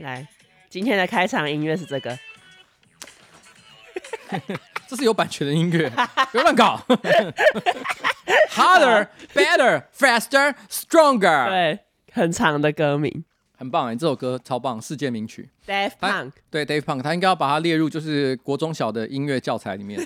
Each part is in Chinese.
来，今天的开场音乐是这个，这是有版权的音乐，不要乱搞。Harder, better, faster, stronger。对，很长的歌名，很棒哎，这首歌超棒，世界名曲。Dave Punk，对 Dave Punk，他应该要把它列入就是国中小的音乐教材里面。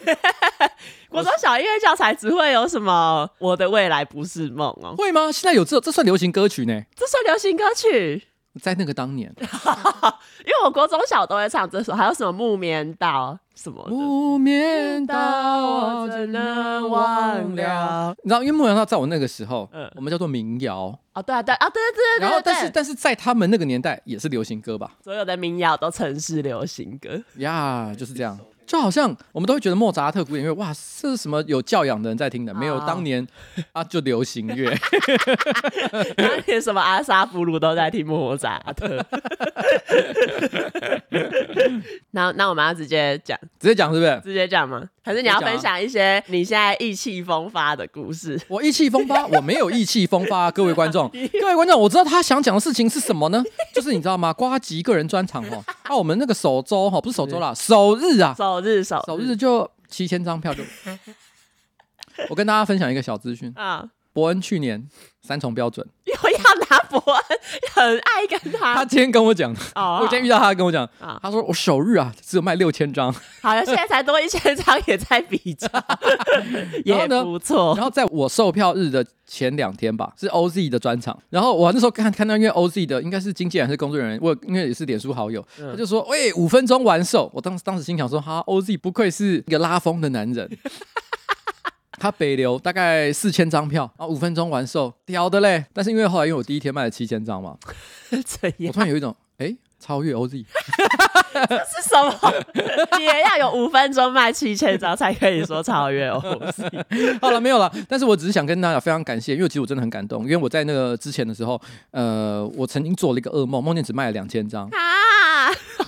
国中小音乐教材只会有什么？我的未来不是梦哦？会吗？现在有这这算流行歌曲呢？这算流行歌曲。在那个当年，因为我国中小都会唱这首，还有什么木棉道什么木棉道我怎能忘了？你知道，因为木棉道在我那个时候，嗯，我们叫做民谣哦，对啊，对啊，对对对，然后，但是但是在他们那个年代也是流行歌吧？所有的民谣都曾是流行歌呀，就是这样。就好像我们都会觉得莫扎特古典乐，哇，这是什么有教养的人在听的？没有，当年啊，就流行乐。当年什么阿萨布鲁都在听莫扎特。那那我们要直接讲，直接讲是不是？直接讲吗？还是你要分享一些你现在意气风发的故事？我意气风发，我没有意气风发，各位观众，各位观众，我知道他想讲的事情是什么呢？就是你知道吗？瓜吉个人专场哦，啊，我们那个首周哈，不是首周啦，首日啊。首日首首日就七千张票就，我跟大家分享一个小资讯。啊，博恩去年三重标准，又要拿伯恩，很爱跟他，他今天跟我讲，我今天遇到他跟我讲，他说我首日啊只有卖六千张，好了，现在才多一千张，也在比较，也不错。然后在我售票日的前两天吧，是 OZ 的专场，然后我那时候看看到因为 OZ 的应该是经纪人还是工作人员，我因为也是脸书好友，他就说喂，五分钟完售，我当时当时心想说哈，OZ 不愧是一个拉风的男人。他北流大概四千张票，然后五分钟完售，屌的嘞！但是因为后来因为我第一天卖了七千张嘛，怎样？我突然有一种哎、欸，超越 OZ，这是什么？也要有五分钟卖七千张才可以说超越 OZ。好了，没有了。但是我只是想跟大家非常感谢，因为其实我真的很感动，因为我在那个之前的时候，呃，我曾经做了一个噩梦，梦见只卖了两千张。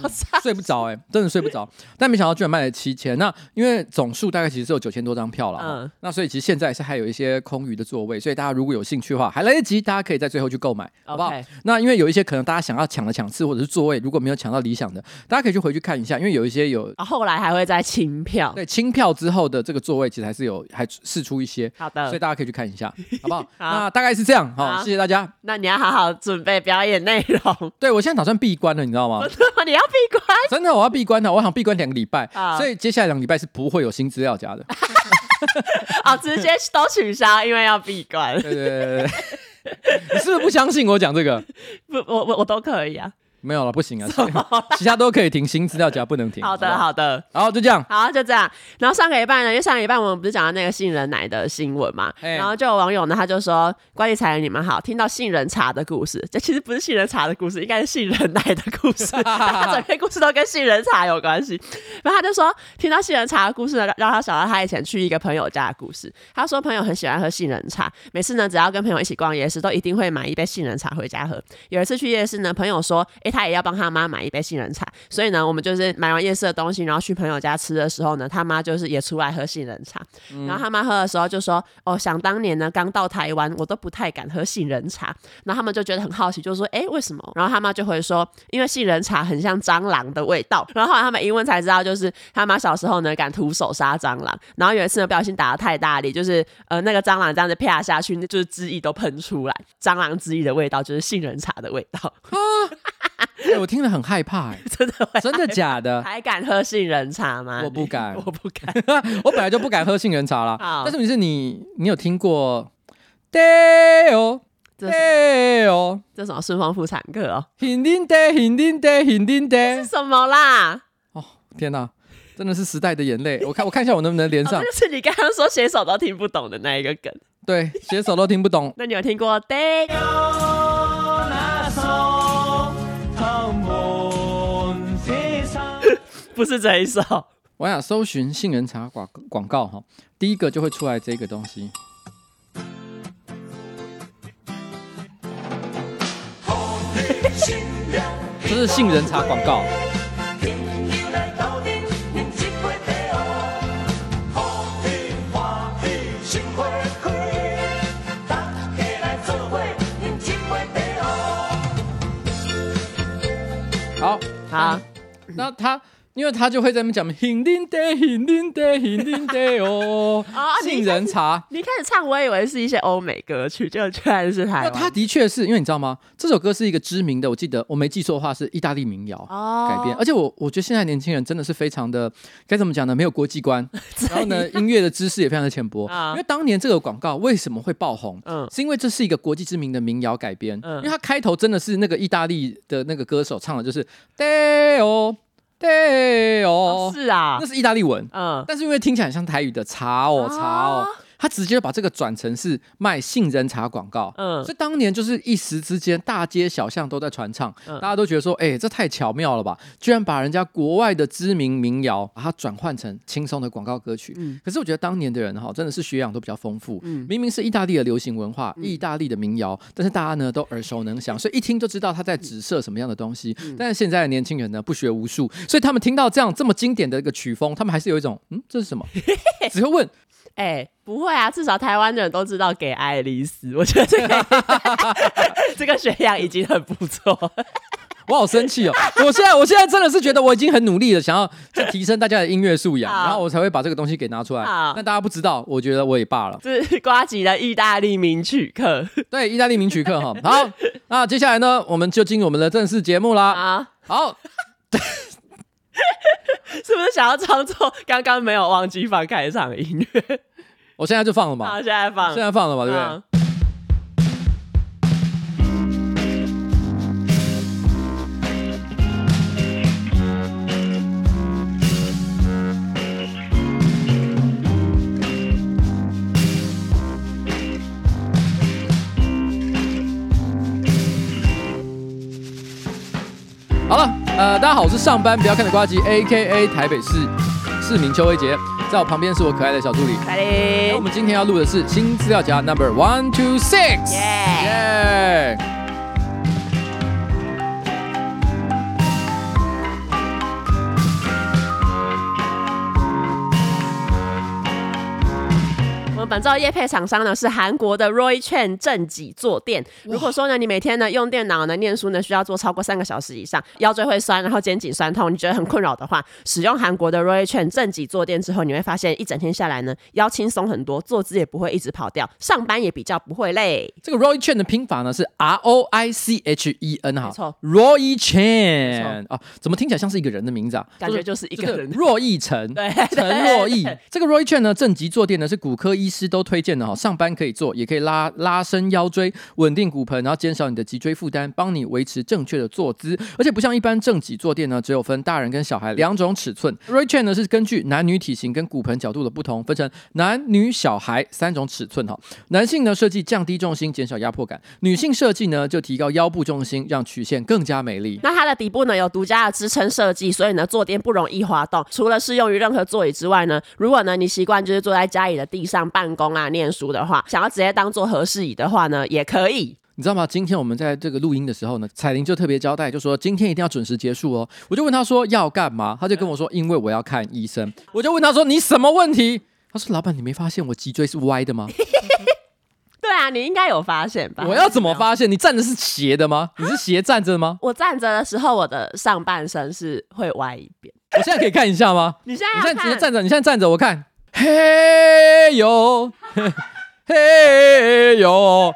嗯、睡不着哎、欸，真的睡不着。但没想到居然卖了七千。那因为总数大概其实是有九千多张票了，嗯，那所以其实现在是还有一些空余的座位，所以大家如果有兴趣的话，还来得及，大家可以在最后去购买，好不好那因为有一些可能大家想要抢的抢次或者是座位，如果没有抢到理想的，大家可以去回去看一下，因为有一些有后来还会再清票，对，清票之后的这个座位其实还是有还试出一些，好的，所以大家可以去看一下，好不好？好，那大概是这样，好，好谢谢大家。那你要好好准备表演内容。对，我现在打算闭关了，你知道吗？你要闭关？真的。我要闭关的，我想闭关两个礼拜，oh. 所以接下来两个礼拜是不会有新资料加的。哦，直接都取消，因为要闭关。对对对对，你是不是不相信我讲这个？不，我我我都可以啊。没有了，不行啊！其他都可以停，新资料夹不能停。好的，好的，然后就这样，好，就这样。然后上个礼拜呢，因为上个礼拜我们不是讲到那个杏仁奶的新闻嘛，然后就有网友呢，他就说：“关于才人你们好，听到杏仁茶的故事，这其实不是杏仁茶的故事，应该是杏仁奶的故事。他整篇故事都跟杏仁茶有关系。然后他就说，听到杏仁茶的故事呢，让他想到他以前去一个朋友家的故事。他说朋友很喜欢喝杏仁茶，每次呢只要跟朋友一起逛夜市，都一定会买一杯杏仁茶回家喝。有一次去夜市呢，朋友说：“哎，他也要帮他妈。”买一杯杏仁茶，所以呢，我们就是买完夜市的东西，然后去朋友家吃的时候呢，他妈就是也出来喝杏仁茶。嗯、然后他妈喝的时候就说：“哦，想当年呢，刚到台湾，我都不太敢喝杏仁茶。”然后他们就觉得很好奇，就说：“哎，为什么？”然后他妈就会说：“因为杏仁茶很像蟑螂的味道。”然后后来他们一问才知道，就是他妈小时候呢敢徒手杀蟑螂，然后有一次呢不小心打的太大力，就是呃那个蟑螂这样子啪下去，那就是汁液都喷出来，蟑螂汁液的味道就是杏仁茶的味道。哎、欸，我听了很害怕、欸，真的，真的假的？还敢喝杏仁茶吗？我不敢，我不敢，我本来就不敢喝杏仁茶啦。好但是你是你，你有听过？对哦，对哦，这什么顺丰妇产科哦？肯定的，肯定的，肯定的，是什么啦？哦，天哪，真的是时代的眼泪。我看，我看一下我能不能连上。哦、就是你刚刚说写手都听不懂的那一个梗。对，写手都听不懂。那你有听过？对。不是这一首。我想搜寻杏仁茶广广告哈，第一个就会出来这个东西。这是杏仁茶广告。好，好，那他。因为他就会在那边讲 “Hindi day Hindi day Hindi day” 哦，杏仁茶。你开始唱，我以为是一些欧美歌曲，就居然是台湾。他的确是因为你知道吗？这首歌是一个知名的，我记得我没记错的话是意大利民谣改编。而且我我觉得现在年轻人真的是非常的该怎么讲呢？没有国际观，然后呢，音乐的知识也非常的浅薄。因为当年这个广告为什么会爆红？嗯，是因为这是一个国际知名的民谣改编。嗯，因为它开头真的是那个意大利的那个歌手唱的，就是 day 哦。对哦，是啊，那是意大利文，嗯，但是因为听起来很像台语的茶哦，茶哦。他直接把这个转成是卖杏仁茶广告，嗯，所以当年就是一时之间，大街小巷都在传唱，嗯、大家都觉得说，哎、欸，这太巧妙了吧！居然把人家国外的知名民谣，把它转换成轻松的广告歌曲。嗯，可是我觉得当年的人哈，真的是学养都比较丰富。嗯，明明是意大利的流行文化，意大利的民谣，但是大家呢都耳熟能详，所以一听就知道他在指涉什么样的东西。嗯、但是现在的年轻人呢，不学无术，所以他们听到这样这么经典的一个曲风，他们还是有一种，嗯，这是什么？只会问。哎、欸，不会啊，至少台湾的人都知道给爱丽丝，我觉得这个 这个学养已经很不错。我好生气哦！我现在我现在真的是觉得我已经很努力了，想要提升大家的音乐素养，然后我才会把这个东西给拿出来。好但大家不知道，我觉得我也罢了。这是瓜吉的意大利名曲课，对，意大利名曲课哈。好，那接下来呢，我们就进入我们的正式节目啦。啊，好。是不是想要装作？刚刚没有忘记放开场音乐，我现在就放了嘛。好，现在放，现在放了嘛，对不对？嗯好了，呃，大家好，我是上班不要看的瓜吉，A.K.A 台北市市民邱威杰，在我旁边是我可爱的小助理。嗨哩，我们今天要录的是新资料夹 Number One Two Six。耶。本周业配厂商呢是韩国的 Roy Chen 正脊坐垫。如果说呢你每天呢用电脑呢念书呢需要坐超过三个小时以上，腰椎会酸，然后肩颈酸痛，你觉得很困扰的话，使用韩国的 Roy Chen 正脊坐垫之后，你会发现一整天下来呢腰轻松很多，坐姿也不会一直跑掉，上班也比较不会累。这个 Roy Chen 的拼法呢是 R O I C H E N 哈，没错，Roy Chen 啊，怎么听起来像是一个人的名字啊？感觉就是一个人，珞亦诚，对，陈珞亦。这个 Roy Chen 呢正脊坐垫呢是骨科医师。都推荐的哈，上班可以坐，也可以拉拉伸腰椎，稳定骨盆，然后减少你的脊椎负担，帮你维持正确的坐姿。而且不像一般正脊坐垫呢，只有分大人跟小孩两种尺寸。Roy Chen 呢是根据男女体型跟骨盆角度的不同，分成男女小孩三种尺寸哈。男性呢设计降低重心，减少压迫感；女性设计呢就提高腰部重心，让曲线更加美丽。那它的底部呢有独家的支撑设计，所以呢坐垫不容易滑动。除了适用于任何座椅之外呢，如果呢你习惯就是坐在家里的地上办公啊、念书的话，想要直接当做和室椅的话呢，也可以。你知道吗？今天我们在这个录音的时候呢，彩玲就特别交代，就说今天一定要准时结束哦。我就问他说要干嘛，他就跟我说因为我要看医生。我就问他说你什么问题？他说老板，你没发现我脊椎是歪的吗？对啊，你应该有发现吧？我要怎么发现？你站的是斜的吗？你是斜站着吗？我站着的时候，我的上半身是会歪一边。我现在可以看一下吗？你现在你现在直接站着，你现在站着，我看。嘿呦，嘿呦。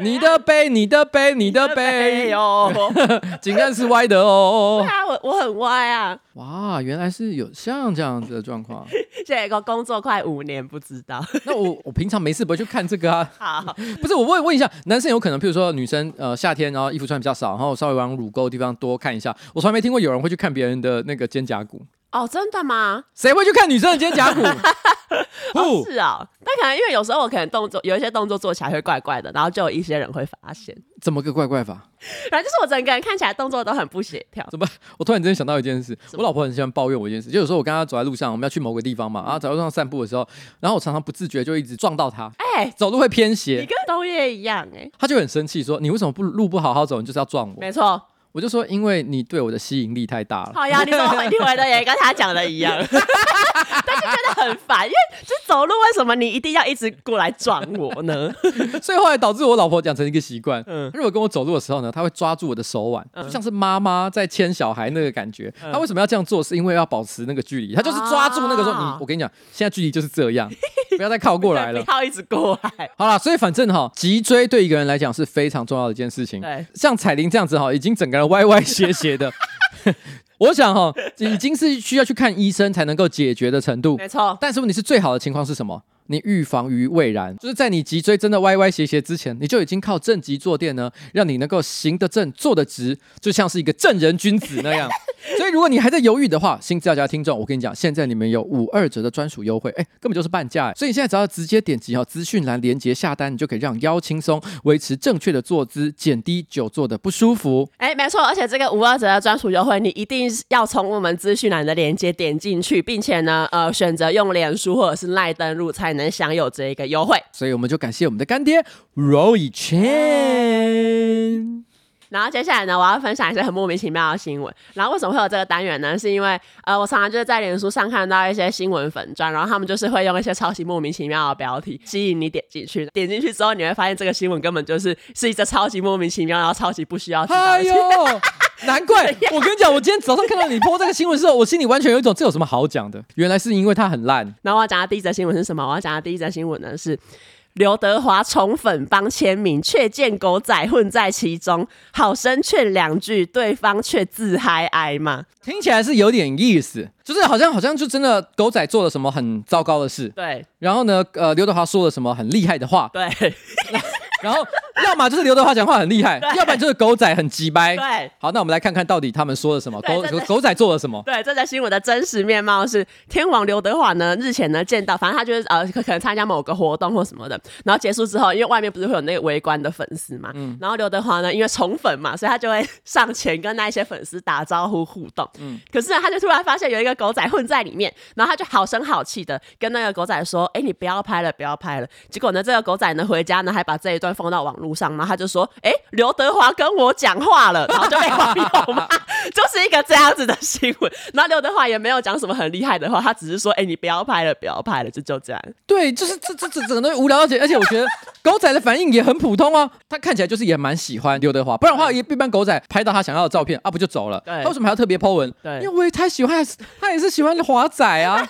你的背，你的背，你的背哟，井盖是歪的哦。对啊，我我很歪啊。哇，原来是有像这样子的状况。这个工作快五年，不知道。那我我平常没事不会去看这个啊。好，不是我问问一下，男生有可能，譬如说女生呃夏天然后衣服穿比较少，然后稍微往乳沟的地方多看一下。我从来没听过有人会去看别人的那个肩胛骨。哦，真的吗？谁会去看女生的肩胛骨？哦，是啊，但可能因为有时候我可能动作有一些动作做起来会怪怪的，然后就有一些人会发现。怎么个怪怪法？然后就是我整个人看起来动作都很不协调。怎么？我突然之间想到一件事，我老婆很喜欢抱怨我一件事，就有时候我跟她走在路上，我们要去某个地方嘛，然后走在路上散步的时候，然后我常常不自觉就一直撞到她。哎、欸，走路会偏斜。你跟冬叶一样哎、欸。她就很生气说：“你为什么不路不好好走，你就是要撞我？”没错。我就说，因为你对我的吸引力太大了。好呀，你怎么回你回的也跟他讲的一样，但是觉得很烦，因为就走路，为什么你一定要一直过来撞我呢？所以后来导致我老婆养成一个习惯，嗯，如果跟我走路的时候呢，她会抓住我的手腕，就像是妈妈在牵小孩那个感觉。她为什么要这样做？是因为要保持那个距离，她就是抓住那个说，你，我跟你讲，现在距离就是这样，不要再靠过来了，不要一直过来。好了，所以反正哈，脊椎对一个人来讲是非常重要的一件事情。对，像彩玲这样子哈，已经整个人歪歪斜斜的，我想哈，已经是需要去看医生才能够解决的程度。没错，但是问题是最好的情况是什么？你预防于未然，就是在你脊椎真的歪歪斜斜之前，你就已经靠正脊坐垫呢，让你能够行得正、坐得直，就像是一个正人君子那样。所以，如果你还在犹豫的话，新资料夹听众，我跟你讲，现在你们有五二折的专属优惠，哎，根本就是半价。所以你现在只要直接点击哈资讯栏连接下单，你就可以让腰轻松，维持正确的坐姿，减低久坐的不舒服。哎，没错，而且这个五二折的专属优惠，你一定要从我们资讯栏的连接点进去，并且呢，呃，选择用脸书或者是赖登录才能享有这一个优惠。所以我们就感谢我们的干爹 Roy Chen。然后接下来呢，我要分享一些很莫名其妙的新闻。然后为什么会有这个单元呢？是因为呃，我常常就是在脸书上看到一些新闻粉专，然后他们就是会用一些超级莫名其妙的标题吸引你点进去。点进去之后，你会发现这个新闻根本就是是一则超级莫名其妙，然后超级不需要知道。哎呦，难怪我跟你讲，我今天早上看到你 po 这个新闻的时候，我心里完全有一种这有什么好讲的？原来是因为它很烂。然后我要讲的第一则新闻是什么？我要讲的第一则新闻呢是。刘德华宠粉帮签名，却见狗仔混在其中，好生劝两句，对方却自嗨挨骂。听起来是有点意思，就是好像好像就真的狗仔做了什么很糟糕的事，对。然后呢，呃，刘德华说了什么很厉害的话，对。然后，要么就是刘德华讲话很厉害，要不然就是狗仔很鸡掰。对，好，那我们来看看到底他们说了什么，狗狗仔做了什么？对，这则新闻的真实面貌是，天王刘德华呢日前呢见到，反正他就是呃可能参加某个活动或什么的，然后结束之后，因为外面不是会有那个围观的粉丝嘛，嗯，然后刘德华呢因为宠粉嘛，所以他就会 上前跟那一些粉丝打招呼互动，嗯，可是呢他就突然发现有一个狗仔混在里面，然后他就好声好气的跟那个狗仔说，哎，你不要拍了，不要拍了。结果呢这个狗仔呢回家呢还把这一段放到网络上。然后他就说：“哎，刘德华跟我讲话了。”然后就被网友骂，就是一个这样子的新闻。然后刘德华也没有讲什么很厉害的话，他只是说：“哎，你不要拍了，不要拍了。”就就这样。对，就是这这这整个东西无聊，而且而且我觉得狗仔的反应也很普通啊。他看起来就是也蛮喜欢刘德华，不然的话，一般狗仔拍到他想要的照片啊，不就走了？对。他为什么还要特别 po 文？对，因为我也太喜欢，他也是喜欢华仔啊。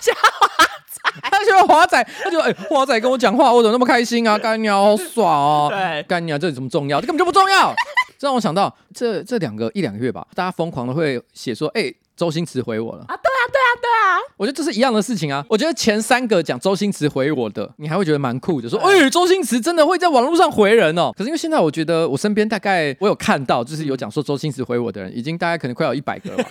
他喜欢华仔，他就哎，华仔跟我讲话，我怎么那么开心啊？干鸟好爽啊！对，干鸟这有什么重要？这根本就不重要。这让我想到，这这两个一两个月吧，大家疯狂的会写说，哎，周星驰回我了啊！对啊，对啊，对啊！我觉得这是一样的事情啊。我觉得前三个讲周星驰回我的，你还会觉得蛮酷的，说，哎，周星驰真的会在网络上回人哦。可是因为现在我觉得我身边大概我有看到，就是有讲说周星驰回我的人，已经大概可能快有一百个了吧。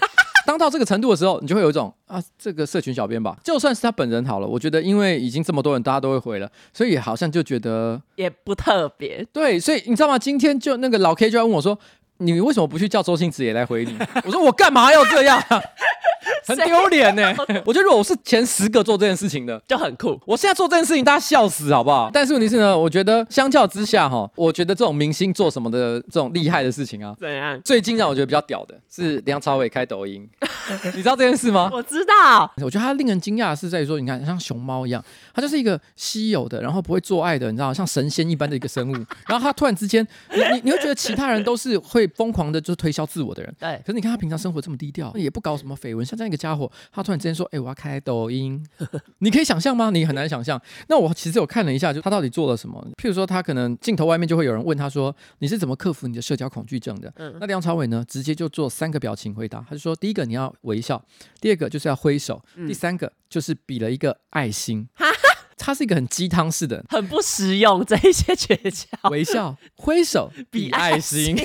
当到这个程度的时候，你就会有一种啊，这个社群小编吧，就算是他本人好了，我觉得因为已经这么多人，大家都会回了，所以好像就觉得也不特别。对，所以你知道吗？今天就那个老 K 就要问我说，你为什么不去叫周星驰也来回你？我说我干嘛要这样？很丢脸呢。我觉得如果我是前十个做这件事情的，就很酷。我现在做这件事情，大家笑死好不好？但是问题是呢，我觉得相较之下哈，我觉得这种明星做什么的这种厉害的事情啊，怎样？最近让我觉得比较屌的是梁朝伟开抖音，你知道这件事吗？我知道。我觉得他令人惊讶的是在于说，你看像熊猫一样，他就是一个稀有的，然后不会做爱的，你知道，像神仙一般的一个生物。然后他突然之间，你你你会觉得其他人都是会疯狂的，就是推销自我的人。对。可是你看他平常生活这么低调，也不搞什么绯闻，像这样一个家伙，他突然之间说：“哎、欸，我要开抖音。”你可以想象吗？你很难想象。那我其实有看了一下，就他到底做了什么。譬如说，他可能镜头外面就会有人问他说：“你是怎么克服你的社交恐惧症的？”嗯。那梁朝伟呢，直接就做三个表情回答。他就说：“第一个你要微笑，第二个就是要挥手，嗯、第三个就是比了一个爱心。”哈哈。他是一个很鸡汤式的，很不实用这一些诀窍。微笑、挥手、比爱心。等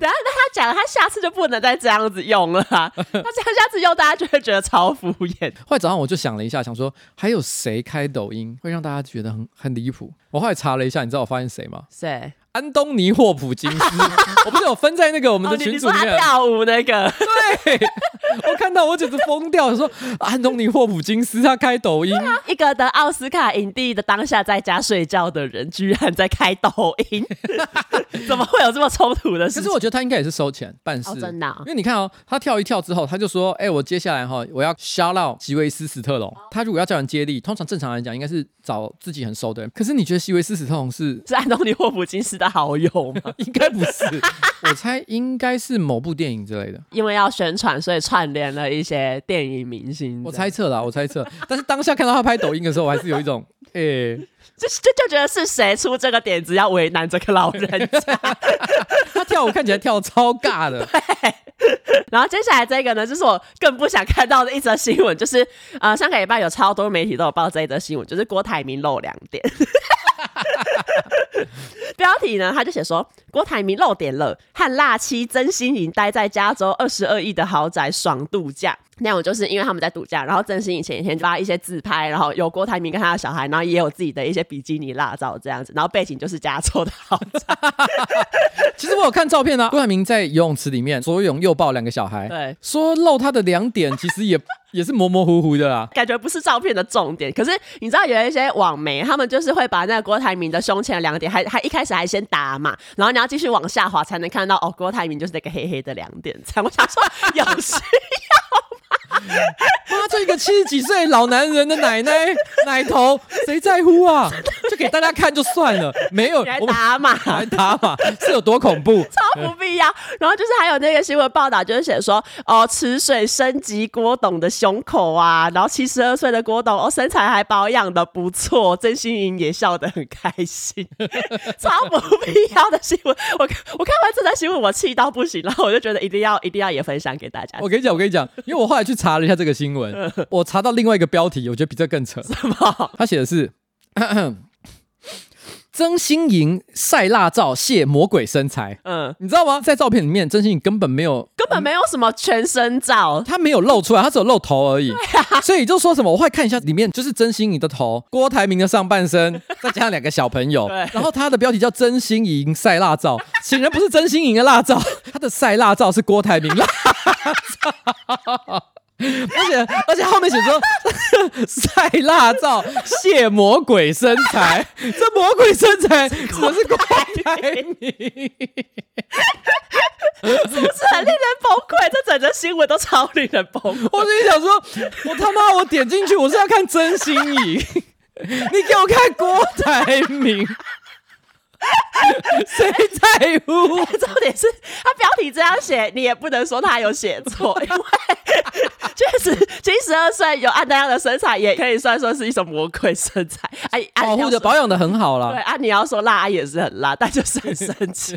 下，那他讲了，他下次就不能再这样子用了。他这样下次用，大家就会觉得超敷衍。后来早上我就想了一下，想说还有谁开抖音会让大家觉得很很离谱？我后来查了一下，你知道我发现谁吗？谁？安东尼霍普金斯，我不是有分在那个我们的群组里面、哦、跳舞那个，对，我看到我简直疯掉，我说安东尼霍普金斯他开抖音，一个得奥斯卡影帝的当下在家睡觉的人，居然在开抖音，怎么会有这么冲突的事？可是我觉得他应该也是收钱办事，哦、真的、啊，因为你看哦，他跳一跳之后，他就说，哎、欸，我接下来哈，我要 shout out 席维斯史特龙，他如果要叫人接力，通常正常来讲应该是找自己很熟的人，可是你觉得席维斯史特龙是是安东尼霍普金斯的好友吗？应该不是，我猜应该是某部电影之类的，因为要宣传，所以串联了一些电影明星。我猜测啦，我猜测，但是当下看到他拍抖音的时候，我还是有一种，哎、欸，就就就觉得是谁出这个点子要为难这个老人家？他跳舞看起来跳超尬的。对。然后接下来这个呢，就是我更不想看到的一则新闻，就是呃，上个礼拜有超多媒体都有报这一则新闻，就是郭台铭露两点。标题呢，他就写说郭台铭露点了，和辣妻曾心颖待在加州二十二亿的豪宅爽度假。内容就是因为他们在度假，然后曾心颖前一天就发一些自拍，然后有郭台铭跟他的小孩，然后也有自己的一些比基尼辣照这样子，然后背景就是加州的豪宅。其实我有看照片啊，郭台铭在游泳池里面左拥右抱两个小孩，对，说露他的两点，其实也也是模模糊糊的啦，感觉不是照片的重点。可是你知道有一些网媒，他们就是会把那个郭台铭的胸前的两点，还还一开始还先打码，然后你要继续往下滑才能看到哦，郭台铭就是那个黑黑的两点。我想说有需要。妈，这一个七十几岁老男人的奶奶 奶头，谁在乎啊？就给大家看就算了，没有 来打码，来打码是有多恐怖？超不必要。然后就是还有那个新闻报道，就是写说哦，池水升级郭董的胸口啊，然后七十二岁的郭董哦，身材还保养的不错，曾心颖也笑得很开心，超不必要的新闻。我我看完这则新闻，我气到不行，然后我就觉得一定要一定要也分享给大家。我跟你讲，我跟你讲，因为我后来去查了一下这个新闻，我查到另外一个标题，我觉得比这更扯。什么？他写的是 曾心莹晒辣照泄魔鬼身材。嗯，你知道吗？在照片里面，曾心莹根本没有，根本没有什么全身照，他没有露出来，他只有露头而已。啊、所以就说什么，我会看一下里面，就是曾心莹的头，郭台铭的上半身，再加上两个小朋友。对。然后他的标题叫曾心莹晒辣照，显然不是曾心莹的辣照，他的晒辣照是郭台铭辣照。而且而且后面写说 晒辣照卸魔鬼身材，这魔鬼身材指的是郭台铭，是不是很令人崩溃？这整个新闻都超令人崩溃。我心里想说，我他妈我点进去，我是要看真心颖，你给我看郭台铭。谁在乎？重点是他标题这样写，你也不能说他有写错，因为确实七十二岁有按那样的身材，也可以算说是一种魔鬼身材。哎，保护的保养的很好了。对啊，你要说辣也是很辣，但就是很生气，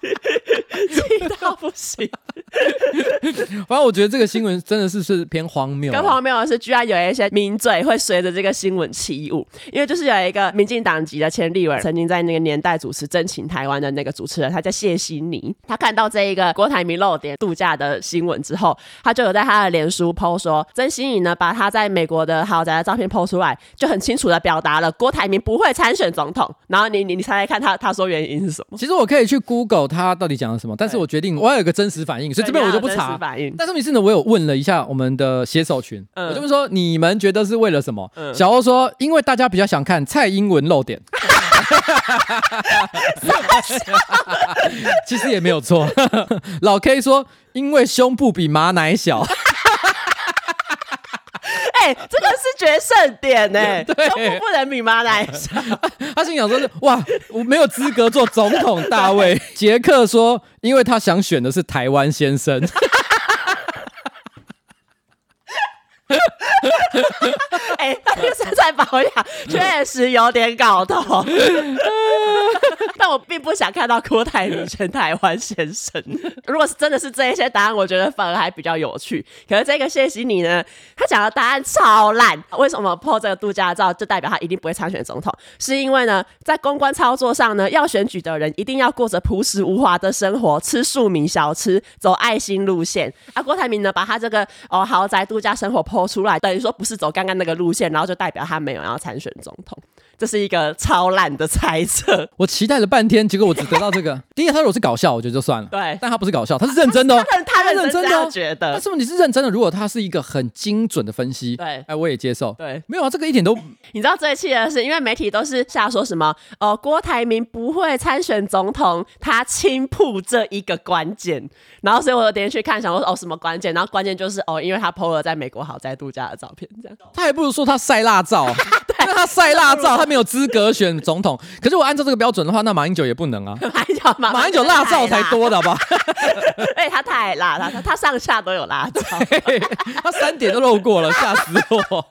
气到不行。反正我觉得这个新闻真的是是偏荒谬。更荒谬的是，居然有一些名嘴会随着这个新闻起舞，因为就是有一个民进党籍的前立委，曾经在那个年代主持《真情台湾》的那个主持人，他叫谢欣妮。他看到这一个郭台铭露点度假的新闻之后，他就有在他的脸书 po 说，曾心颖呢把他在美国的豪宅的照片 po 出来，就很清楚的表达了郭台铭不会参选总统。然后你你你猜猜看他他说原因是什么？其实我可以去 Google 他到底讲了什么，但是我决定我要有个真实反应，所以这边我就不查。但是每次呢，我有问了一下我们的写手群，嗯、我就问说你们觉得是为了什么？嗯、小欧说，因为大家比较想看蔡英文露点。其实也没有错。老 K 说，因为胸部比马奶小。哎、欸，这个是决胜点呢、欸，对胸部不能比马来西亚。他心想说是哇，我没有资格做总统大卫。杰克说，因为他想选的是台湾先生。哎、欸，他这个身材保养确实有点搞头，但我并不想看到郭台铭选台湾先生。如果是真的是这一些答案，我觉得反而还比较有趣。可是这个谢欣妮呢，他讲的答案超烂。为什么破这个度假照就代表他一定不会参选总统？是因为呢，在公关操作上呢，要选举的人一定要过着朴实无华的生活，吃庶民小吃，走爱心路线。啊，郭台铭呢，把他这个哦豪宅度假生活 po 出来，等你说不是走刚刚那个路线，然后就代表他没有要参选总统。这是一个超烂的猜测。我期待了半天，结果我只得到这个。第一，他如果是搞笑，我觉得就算了。对，但他不是搞笑，他是认真的。他他认真的觉得，但是问题是认真的。如果他是一个很精准的分析，对，哎，我也接受。对，没有啊，这个一点都。你知道最气的是，因为媒体都是瞎说什么哦，郭台铭不会参选总统，他轻曝这一个关键。然后所以我有点去看，想说哦什么关键？然后关键就是哦，因为他 PO 了在美国豪宅度假的照片，这样。他还不如说他晒辣照。因为他晒辣照，他没有资格选总统。可是我按照这个标准的话，那马英九也不能啊。马英九，马英九辣照才多的好不好？哎，他太辣了，他他上下都有辣照，他三点都漏过了，吓死我。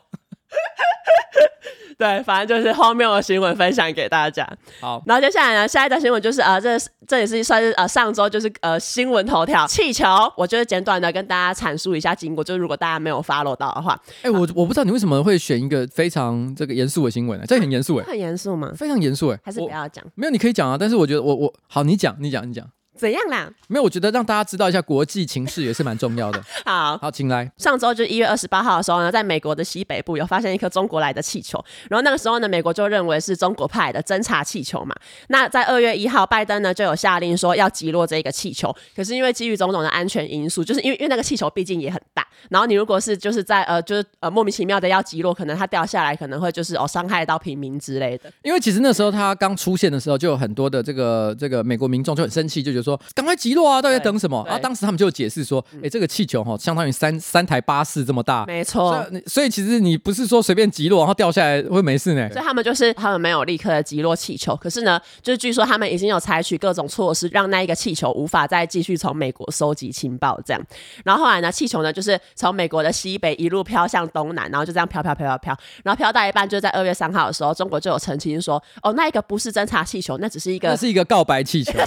对，反正就是荒谬的新闻分享给大家。好，然后接下来呢，下一条新闻就是呃，这这也是算是呃上周就是呃新闻头条气球，我就是简短的跟大家阐述一下经过，就是如果大家没有 follow 到的话，哎、欸，我我不知道你为什么会选一个非常这个严肃的新闻呢？这很严肃哎，很严肃吗？非常严肃哎，还是不要讲？没有，你可以讲啊，但是我觉得我我好，你讲你讲你讲。怎样啦？没有，我觉得让大家知道一下国际情势也是蛮重要的。好好，请来。上周就一月二十八号的时候呢，在美国的西北部有发现一颗中国来的气球，然后那个时候呢，美国就认为是中国派的侦察气球嘛。那在二月一号，拜登呢就有下令说要击落这个气球，可是因为基于种种的安全因素，就是因为因为那个气球毕竟也很大，然后你如果是就是在呃就是呃莫名其妙的要击落，可能它掉下来可能会就是哦伤害到平民之类的。因为其实那时候它刚出现的时候，就有很多的这个这个美国民众就很生气，就觉得说赶快击落。啊！到底在等什么？然后当时他们就解释说：“哎、欸，这个气球哈，相当于三三台巴士这么大。”没错。所以其实你不是说随便击落然后掉下来会没事呢。所以他们就是他们没有立刻的击落气球，可是呢，就是据说他们已经有采取各种措施，让那一个气球无法再继续从美国收集情报。这样，然后后来呢，气球呢就是从美国的西北一路飘向东南，然后就这样飘飘飘飘飘，然后飘到一半，就在二月三号的时候，中国就有澄清说：“哦，那一个不是侦察气球，那只是一个，那是一个告白气球。”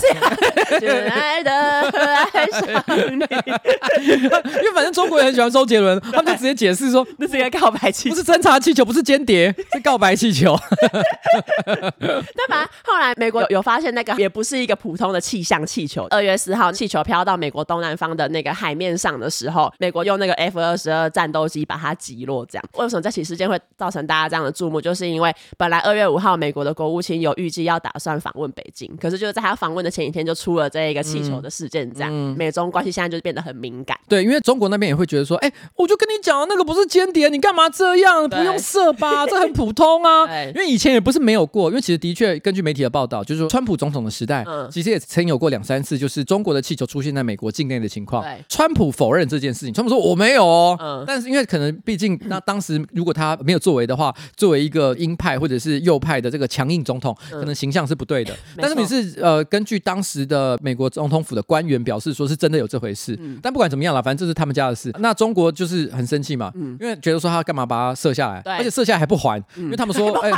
亲爱的。爱上你，因为反正中国人很喜欢周杰伦，他们就直接解释说，那是一个告白气球，不是侦察气球，不是间谍，是告白气球。但反正后来美国有发现，那个也不是一个普通的气象气球。二月四号，气球飘到美国东南方的那个海面上的时候，美国用那个 F 二十二战斗机把它击落。这样，为什么这起事件会造成大家这样的注目？就是因为本来二月五号，美国的国务卿有预计要打算访问北京，可是就是在他访问的前一天，就出了这一个气球的事件。这样，嗯、美中关系现在就是变得很敏感。对，因为中国那边也会觉得说，哎、欸，我就跟你讲，那个不是间谍，你干嘛这样？不用射吧，这很普通啊。因为以前也不是没有过，因为其实的确根据媒体的报道，就是说川普总统的时代，嗯、其实也曾有过两三次，就是中国的气球出现在美国境内的情况。川普否认这件事情，川普说我没有哦。嗯、但是因为可能毕竟那当时如果他没有作为的话，作为一个鹰派或者是右派的这个强硬总统，可能形象是不对的。嗯、但是你是呃，根据当时的美国总统府的官员表示说是真的有这回事。嗯、但不管怎么样了，反正这是他们家的事。那中国就是很生气嘛，嗯、因为觉得说他干嘛把它射下来，而且射下来还不还，嗯、因为他们说，哎，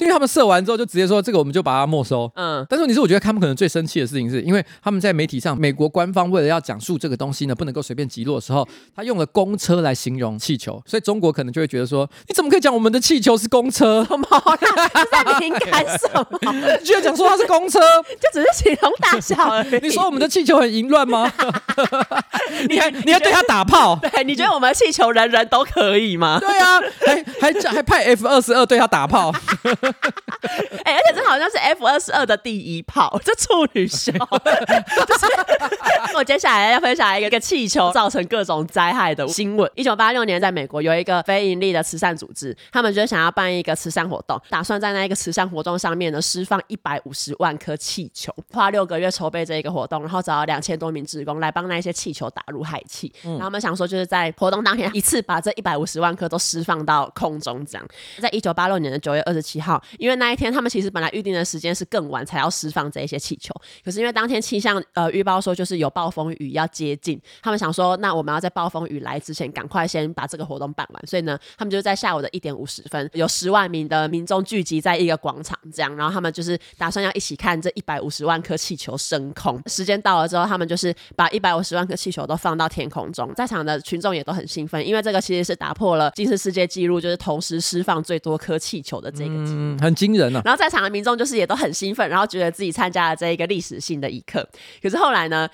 因为他们射完之后就直接说这个我们就把它没收。嗯，但是问题是，我觉得他们可能最生气的事情是因为他们在媒体上，美国官方为了要讲述这个东西呢，不能够随便击落的时候，他用了公车来形容气球，所以中国可能就会觉得说，你怎么可以讲我们的气球是公车？什么？在敏感什么？居然讲说它是公车，就只是形容大小而已。你说我们的气球很淫乱吗？你还你还对他打炮？对，你觉得我们的气球人人都可以吗？对啊，还还还派 F 二十二对他打炮。哎、欸，而且这好像是 F 二十二的第一炮，这处女秀。就是我接下来要分享一个个气球造成各种灾害的新闻。一九八六年，在美国有一个非营利的慈善组织，他们就想要办一个慈善活动，打算在那一个慈善活动上面呢释放一百五十万颗气球，花六个月筹备这一个活动，然后找了两千多名职工来帮那些气球打入氦气。嗯、然后他们想说，就是在活动当天 一次把这一百五十万颗都释放到空中，这样。在一九八六年的九月二十七号，因为那一天他们其实本来预定的时间是更晚才要释放这一些气球，可是因为当天气象呃预报说就是有暴风雨要接近，他们想说，那我们要在暴风雨来之前赶快先把这个活动办完，所以呢，他们就在下午的一点五十分，有十万名的民众聚集在一个广场，这样，然后他们就是打算要一起看这一百五十万颗气球升空。时间到了之后，他们就是把一百五十万颗气球都放到天空中，在场的群众也都很兴奋，因为这个其实是打破了吉尼斯世界纪录，就是同时释放最多颗气球的这个记录，嗯，很惊人啊。然后在场的民众就是也都很兴奋，然后觉得自己参加了这一个历史性的一刻。可是后来呢，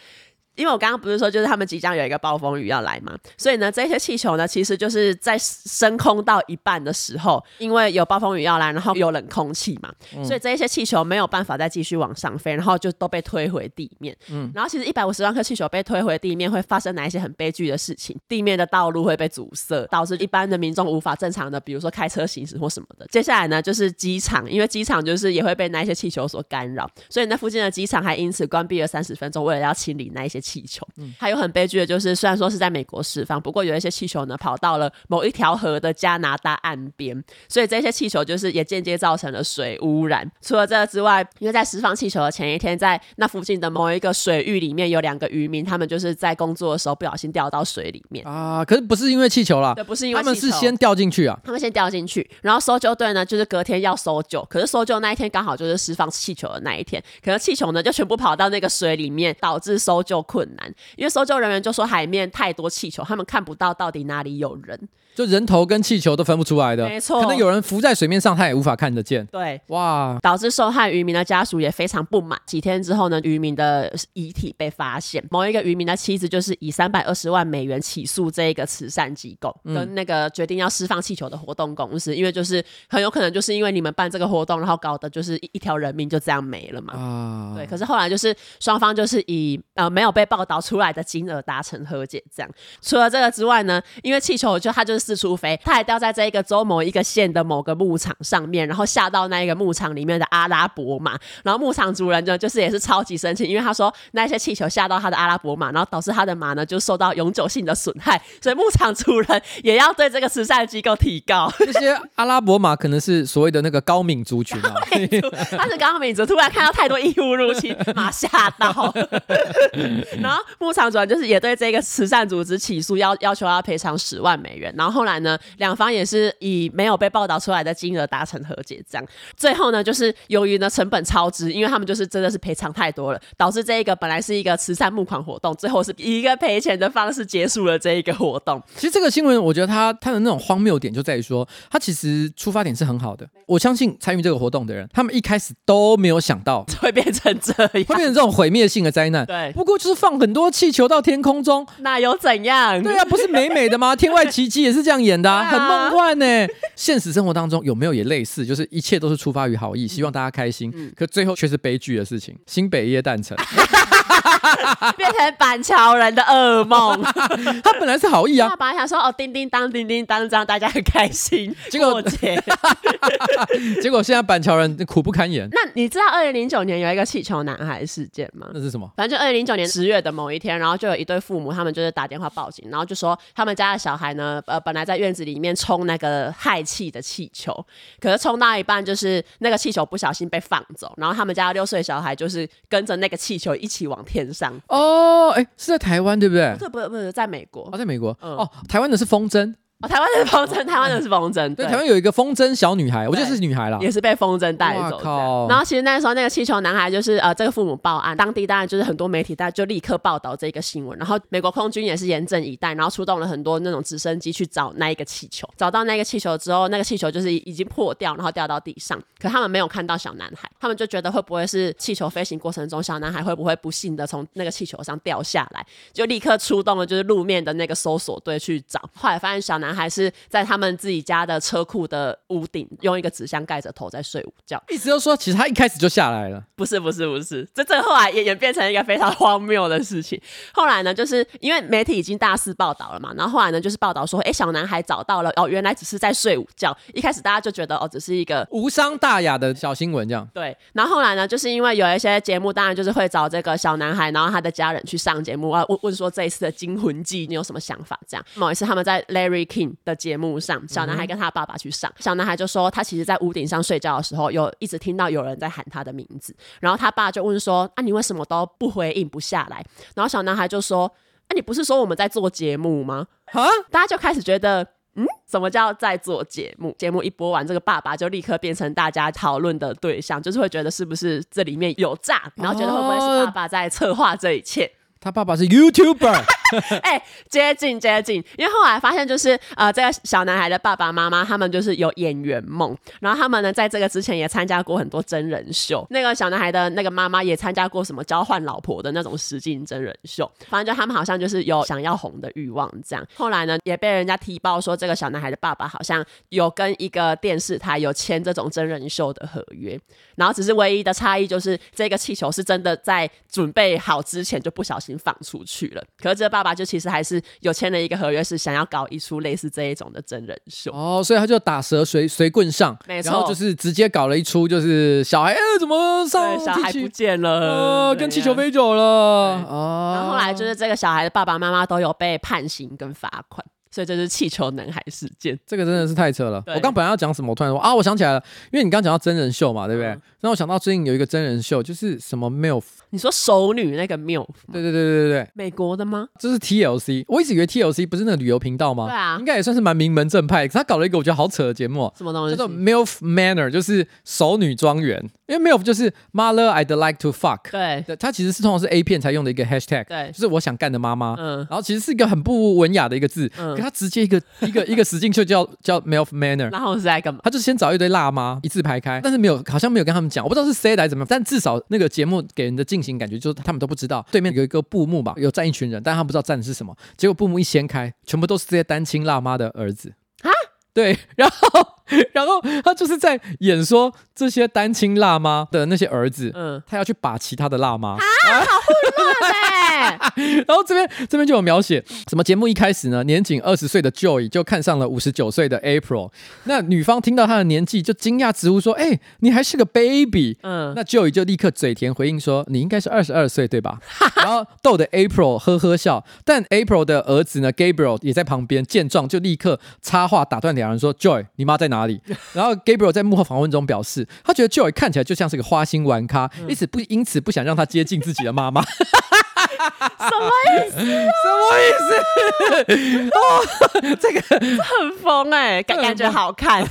因为我刚刚不是说，就是他们即将有一个暴风雨要来嘛，所以呢，这些气球呢，其实就是在升空到一半的时候，因为有暴风雨要来，然后有冷空气嘛，嗯、所以这些气球没有办法再继续往上飞，然后就都被推回地面。嗯，然后其实一百五十万颗气球被推回地面，会发生哪一些很悲剧的事情？地面的道路会被阻塞，导致一般的民众无法正常的，比如说开车行驶或什么的。接下来呢，就是机场，因为机场就是也会被那些气球所干扰，所以那附近的机场还因此关闭了三十分钟，为了要清理那一些。气球，嗯。还有很悲剧的就是，虽然说是在美国释放，不过有一些气球呢跑到了某一条河的加拿大岸边，所以这些气球就是也间接造成了水污染。除了这个之外，因为在释放气球的前一天，在那附近的某一个水域里面有两个渔民，他们就是在工作的时候不小心掉到水里面。啊。可是不是因为气球啦，对，不是因为他们是先掉进去啊，他们先掉进去，然后搜救队呢就是隔天要搜救，可是搜救那一天刚好就是释放气球的那一天，可是气球呢就全部跑到那个水里面，导致搜救困难，因为搜救人员就说海面太多气球，他们看不到到底哪里有人。就人头跟气球都分不出来的，没错，可能有人浮在水面上，他也无法看得见。对，哇，导致受害渔民的家属也非常不满。几天之后呢，渔民的遗体被发现，某一个渔民的妻子就是以三百二十万美元起诉这一个慈善机构跟那个决定要释放气球的活动公司，嗯、因为就是很有可能就是因为你们办这个活动，然后搞得就是一条人命就这样没了嘛。啊，对。可是后来就是双方就是以呃没有被报道出来的金额达成和解，这样。除了这个之外呢，因为气球就它就是。四处飞，它还掉在这一个州某一个县的某个牧场上面，然后下到那一个牧场里面的阿拉伯马，然后牧场主人就就是也是超级生气，因为他说那些气球下到他的阿拉伯马，然后导致他的马呢就受到永久性的损害，所以牧场主人也要对这个慈善机构提告。这些阿拉伯马可能是所谓的那个高敏族群啊，他是高敏族，突然看到太多义乌入侵，马吓到，然后牧场主人就是也对这个慈善组织起诉，要要求要赔偿十万美元，然后。后来呢，两方也是以没有被报道出来的金额达成和解，这样。最后呢，就是由于呢成本超支，因为他们就是真的是赔偿太多了，导致这一个本来是一个慈善募款活动，最后是以一个赔钱的方式结束了这一个活动。其实这个新闻，我觉得它它的那种荒谬点就在于说，它其实出发点是很好的。我相信参与这个活动的人，他们一开始都没有想到 会变成这样，会变成这种毁灭性的灾难。对，不过就是放很多气球到天空中，那又怎样？对啊，不是美美的吗？天外奇迹也是。是这样演的、啊，很梦幻呢。现实生活当中有没有也类似？就是一切都是出发于好意，希望大家开心，嗯、可最后却是悲剧的事情。新北耶诞城。变成板桥人的噩梦。他本来是好意啊，他本来想说哦，叮叮当，叮叮当，这样大家很开心。结果，结果现在板桥人苦不堪言。那你知道二零零九年有一个气球男孩事件吗？那是什么？反正就二零零九年十月的某一天，然后就有一对父母，他们就是打电话报警，然后就说他们家的小孩呢，呃，本来在院子里面充那个氦气的气球，可是充到一半，就是那个气球不小心被放走，然后他们家六岁小孩就是跟着那个气球一起往天上。哦，哎，是在台湾对不对？不是，不是，不是在美国。哦，在美国。嗯、哦，台湾的是风筝。哦，台湾的是风筝，台湾的是风筝。对，台湾有一个风筝小女孩，我觉得是女孩啦，也是被风筝带走。靠！然后其实那时候那个气球男孩就是呃，这个父母报案，当地当然就是很多媒体大家就立刻报道这个新闻，然后美国空军也是严阵以待，然后出动了很多那种直升机去找那一个气球。找到那个气球之后，那个气球就是已经破掉，然后掉到地上，可他们没有看到小男孩，他们就觉得会不会是气球飞行过程中小男孩会不会不幸的从那个气球上掉下来，就立刻出动了就是路面的那个搜索队去找，后来发现小男孩是在。他们自己家的车库的屋顶，用一个纸箱盖着头在睡午觉。意思就是说，其实他一开始就下来了。不是，不是，不是。这这后来也演变成一个非常荒谬的事情。后来呢，就是因为媒体已经大肆报道了嘛，然后后来呢，就是报道说，哎，小男孩找到了，哦，原来只是在睡午觉。一开始大家就觉得，哦，只是一个 无伤大雅的小新闻这样。对。然后后来呢，就是因为有一些节目，当然就是会找这个小男孩，然后他的家人去上节目啊，问问说这一次的惊魂记你有什么想法？这样。某一次他们在 Larry King 的节目上，小男孩跟他爸爸去上，小男孩就说他其实，在屋顶上睡觉的时候，有一直听到有人在喊他的名字。然后他爸就问说：“啊，你为什么都不回应不下来？”然后小男孩就说：“啊，你不是说我们在做节目吗？”啊，大家就开始觉得，嗯，什么叫在做节目？节目一播完，这个爸爸就立刻变成大家讨论的对象，就是会觉得是不是这里面有诈，然后觉得会不会是爸爸在策划这一切？他爸爸是 YouTuber。哎、接近接近，因为后来发现就是呃，这个小男孩的爸爸妈妈他们就是有演员梦，然后他们呢在这个之前也参加过很多真人秀。那个小男孩的那个妈妈也参加过什么交换老婆的那种实境真人秀。反正就他们好像就是有想要红的欲望这样。后来呢也被人家踢爆说，这个小男孩的爸爸好像有跟一个电视台有签这种真人秀的合约，然后只是唯一的差异就是这个气球是真的在准备好之前就不小心放出去了。可是这个爸爸就其实还是有签了一个合约，是想要搞一出类似这一种的真人秀。哦，所以他就打蛇随随棍上，没错，然后就是直接搞了一出，就是小孩哎怎么上小孩不见了，呃、跟气球飞走了。哦，然后后来就是这个小孩的爸爸妈妈都有被判刑跟罚款。所以这是气球男孩事件，这个真的是太扯了。我刚本来要讲什么，我突然说啊，我想起来了，因为你刚讲到真人秀嘛，对不对？嗯、让我想到最近有一个真人秀，就是什么 MILF，你说熟女那个 MILF，对对对对对对，美国的吗？这是 TLC，我一直以为 TLC 不是那个旅游频道吗？对啊，应该也算是蛮名门正派。可是他搞了一个我觉得好扯的节目，什么东西？叫做 MILF Manor，就是熟女庄园。因为 MILF 就是 Mother I'd like to fuck，对，它其实是通常是 A 片才用的一个 hashtag，对，就是我想干的妈妈。嗯，然后其实是一个很不文雅的一个字，嗯，可他直接一个。一个一个使劲秀叫叫 Melf Manor，然后是在干嘛？他就先找一堆辣妈一字排开，但是没有，好像没有跟他们讲，我不知道是谁来怎么样，但至少那个节目给人的进行感觉就是他们都不知道对面有一个布幕吧，有站一群人，但他们不知道站的是什么。结果布幕一掀开，全部都是这些单亲辣妈的儿子啊！对，然后然后他就是在演说这些单亲辣妈的那些儿子，嗯，他要去把其他的辣妈啊，啊好混乱哎！然后这边这边就有描写，什么节目一开始呢，年仅二十岁的 Joey 就看上了五十九岁的 April。那女方听到他的年纪，就惊讶直呼说：“哎、欸，你还是个 baby。”嗯，那 Joey 就立刻嘴甜回应说：“你应该是二十二岁对吧？”然后逗得 April 呵呵笑。但 April 的儿子呢，Gabriel 也在旁边，见状就立刻插话打断两人说：“Joey，你妈在哪里？”然后 Gabriel 在幕后访问中表示，他觉得 Joey 看起来就像是个花心玩咖，因此不因此不想让他接近自己的妈妈。什么意思？什么意思？哦，这个很疯哎、欸，感感觉好看，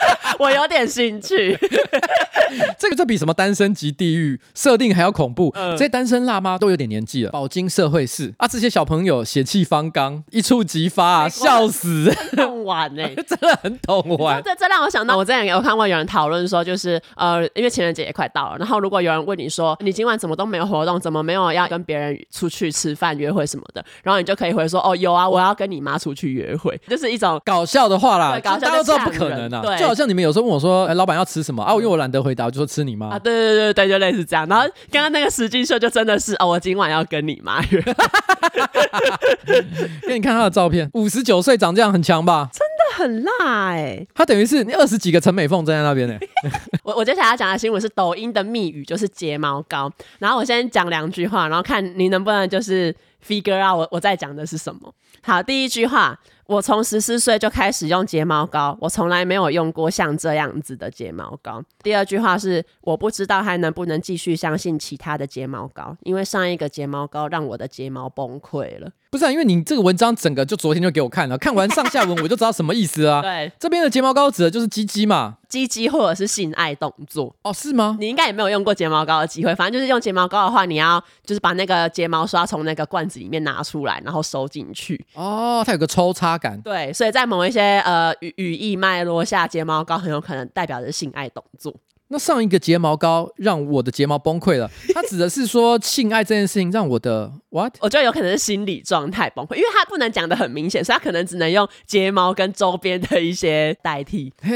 我有点兴趣。这个就比什么单身级地狱设定还要恐怖。嗯、这些单身辣妈都有点年纪了，饱经社会事。啊，这些小朋友血气方刚，一触即发、啊，笑死，很懂玩哎、欸，真的很懂玩。这这让我想到，我之前有看过有人讨论说，就是呃，因为情人节也快到了，然后如果有人问你说，你今晚怎么都没有活动，怎么没有要跟别人出去吃饭、约会什么的，然后你就可以回说，哦，有啊，我要跟你妈出去约会，就是一种搞笑的话啦，搞笑大家都知道不可能啊，对，就好像你们有时候问我说，哎，老板要吃什么啊？因为我懒得回答。我就说吃你妈啊！对对对对，就类似这样。然后刚刚那个实境秀就真的是哦，我今晚要跟你妈约。给你看他的照片，五十九岁长这样很强吧？真的很辣哎、欸！他等于是你二十几个陈美凤站在那边呢、欸。我我接下来要讲的新闻是抖音的密语，就是睫毛膏。然后我先讲两句话，然后看你能不能就是 figure out 我我在讲的是什么。好，第一句话。我从十四岁就开始用睫毛膏，我从来没有用过像这样子的睫毛膏。第二句话是，我不知道还能不能继续相信其他的睫毛膏，因为上一个睫毛膏让我的睫毛崩溃了。不是啊，因为你这个文章整个就昨天就给我看了，看完上下文我就知道什么意思啊。对，这边的睫毛膏指的就是鸡鸡嘛，鸡鸡或者是性爱动作。哦，是吗？你应该也没有用过睫毛膏的机会，反正就是用睫毛膏的话，你要就是把那个睫毛刷从那个罐子里面拿出来，然后收进去。哦，它有个抽插感。对，所以在某一些呃语语义脉络下，睫毛膏很有可能代表着性爱动作。那上一个睫毛膏让我的睫毛崩溃了，它指的是说性爱这件事情让我的 what？我觉得有可能是心理状态崩溃，因为它不能讲的很明显，所以它可能只能用睫毛跟周边的一些代替。嘿，